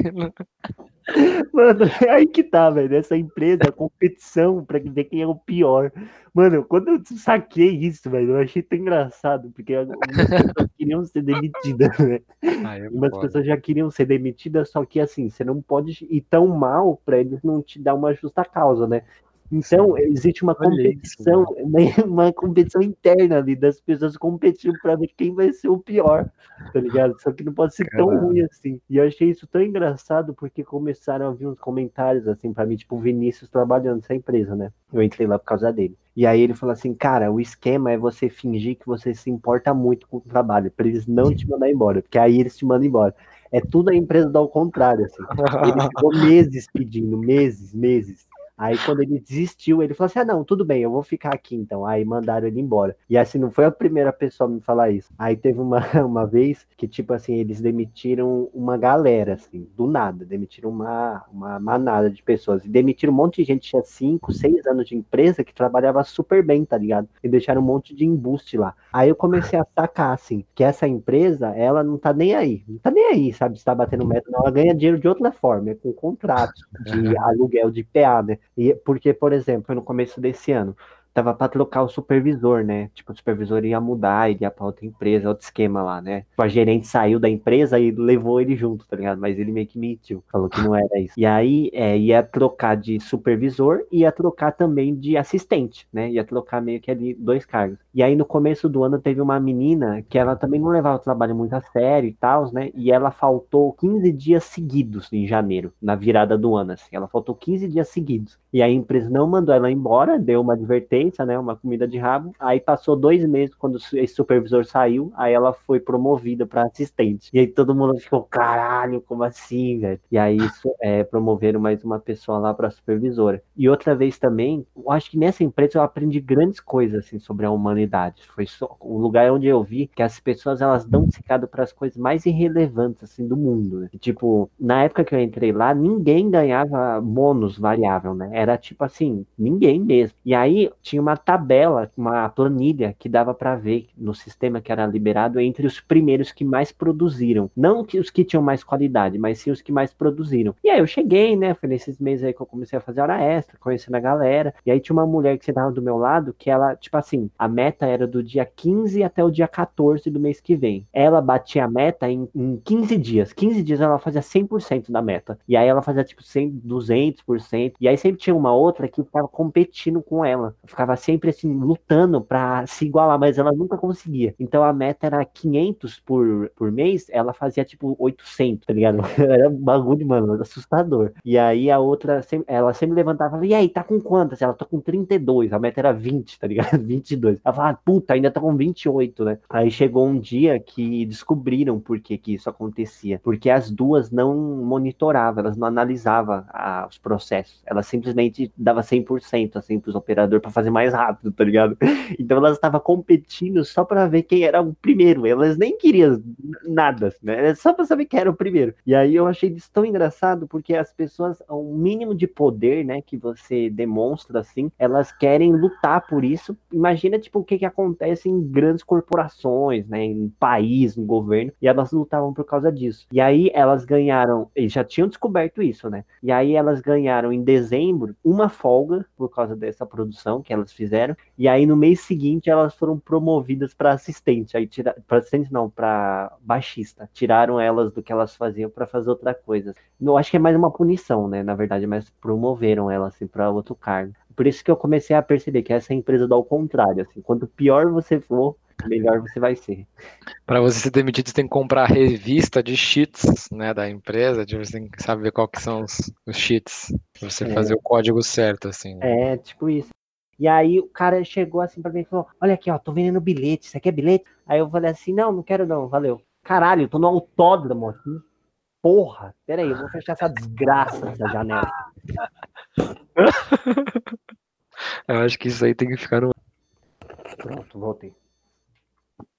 Mano, é aí que tá, velho. Essa empresa, a competição pra ver quem é o pior. Mano, quando eu saquei isso, velho, eu achei tão engraçado, porque algumas pessoas queriam ser demitidas, né? É Algumas foda. pessoas já queriam ser demitidas, só que assim, você não pode ir tão mal pra eles não te dar uma justa causa, né? Então, existe uma competição, né, uma competição interna ali das pessoas competindo pra ver quem vai ser o pior, tá ligado? Só que não pode ser tão Caralho. ruim assim. E eu achei isso tão engraçado porque começaram a vir uns comentários assim pra mim, tipo o Vinícius trabalhando nessa empresa, né? Eu entrei lá por causa dele. E aí ele falou assim, cara, o esquema é você fingir que você se importa muito com o trabalho, pra eles não te mandar embora, porque aí eles te mandam embora. É tudo a empresa dá ao contrário, assim. Ele ficou meses pedindo, meses, meses. Aí quando ele desistiu, ele falou assim: ah, não, tudo bem, eu vou ficar aqui então. Aí mandaram ele embora. E assim, não foi a primeira pessoa a me falar isso. Aí teve uma, uma vez que, tipo assim, eles demitiram uma galera, assim, do nada. Demitiram uma, uma manada de pessoas. E demitiram um monte de gente, tinha 5, 6 anos de empresa que trabalhava super bem, tá ligado? E deixaram um monte de embuste lá. Aí eu comecei a sacar, assim, que essa empresa, ela não tá nem aí. Não tá nem aí, sabe, se tá batendo meta, não. Ela ganha dinheiro de outra forma, é com contratos de aluguel de PA, né? E porque, por exemplo, no começo desse ano, tava para trocar o supervisor, né? Tipo, o supervisor ia mudar, ele ia para outra empresa, outro esquema lá, né? Tipo, a gerente saiu da empresa e levou ele junto, tá ligado? Mas ele meio que mentiu, falou que não era isso. E aí é, ia trocar de supervisor e ia trocar também de assistente, né? Ia trocar meio que ali dois cargos. E aí no começo do ano teve uma menina que ela também não levava o trabalho muito a sério e tal, né? E ela faltou 15 dias seguidos em janeiro, na virada do ano, assim. Ela faltou 15 dias seguidos. E aí a empresa não mandou ela embora, deu uma advertência, né? Uma comida de rabo. Aí passou dois meses quando esse supervisor saiu, aí ela foi promovida para assistente. E aí todo mundo ficou, caralho, como assim, velho? E aí isso, é, promoveram mais uma pessoa lá para supervisora. E outra vez também, eu acho que nessa empresa eu aprendi grandes coisas assim sobre a humanidade. Foi só o lugar onde eu vi que as pessoas elas dão secado para as coisas mais irrelevantes assim do mundo. Né? Tipo, na época que eu entrei lá, ninguém ganhava bônus variável, né? Era tipo assim, ninguém mesmo. E aí tinha tinha uma tabela, uma planilha que dava para ver no sistema que era liberado entre os primeiros que mais produziram. Não que os que tinham mais qualidade, mas sim os que mais produziram. E aí eu cheguei, né? Foi nesses meses aí que eu comecei a fazer hora extra, conhecendo a galera. E aí tinha uma mulher que sentava do meu lado que ela, tipo assim, a meta era do dia 15 até o dia 14 do mês que vem. Ela batia a meta em, em 15 dias. 15 dias ela fazia 100% da meta. E aí ela fazia tipo 100, 200%. E aí sempre tinha uma outra que ficava competindo com ela. Ficava sempre assim, lutando pra se igualar, mas ela nunca conseguia. Então a meta era 500 por, por mês, ela fazia tipo 800, tá ligado? Era um bagulho, mano, assustador. E aí a outra, ela sempre levantava e e aí, tá com quantas? Ela tá com 32, a meta era 20, tá ligado? 22. Ela falava, puta, ainda tá com 28, né? Aí chegou um dia que descobriram por que que isso acontecia. Porque as duas não monitoravam, elas não analisavam a, os processos. Elas simplesmente dava 100% assim pros operadores para fazer mais rápido, tá ligado? Então elas estavam competindo só para ver quem era o primeiro. Elas nem queriam nada, né? Era só para saber quem era o primeiro. E aí eu achei isso tão engraçado porque as pessoas, o mínimo de poder, né, que você demonstra assim, elas querem lutar por isso. Imagina tipo o que que acontece em grandes corporações, né, em país, no governo, e elas lutavam por causa disso. E aí elas ganharam, eles já tinham descoberto isso, né? E aí elas ganharam em dezembro uma folga por causa dessa produção que elas fizeram. E aí no mês seguinte elas foram promovidas para assistente, aí tira, para assistente não, para baixista. Tiraram elas do que elas faziam para fazer outra coisa. Eu acho que é mais uma punição, né? Na verdade, mas promoveram elas assim para outro cargo. Por isso que eu comecei a perceber que essa empresa dá ao contrário, assim, quanto pior você for, melhor você vai ser. Para você ser demitido, você tem que comprar a revista de cheats, né, da empresa, de você tem que saber qual que são os, os cheats, pra você É. fazer o código certo, assim. né? É, tipo isso. E aí o cara chegou assim pra mim e falou: Olha aqui, ó, tô vendendo bilhete, você quer bilhete? Aí eu falei assim: Não, não quero não, valeu. Caralho, eu tô no autódromo aqui. Porra, peraí, eu vou fechar essa desgraça dessa janela. Eu acho que isso aí tem que ficar no. Pronto, voltei.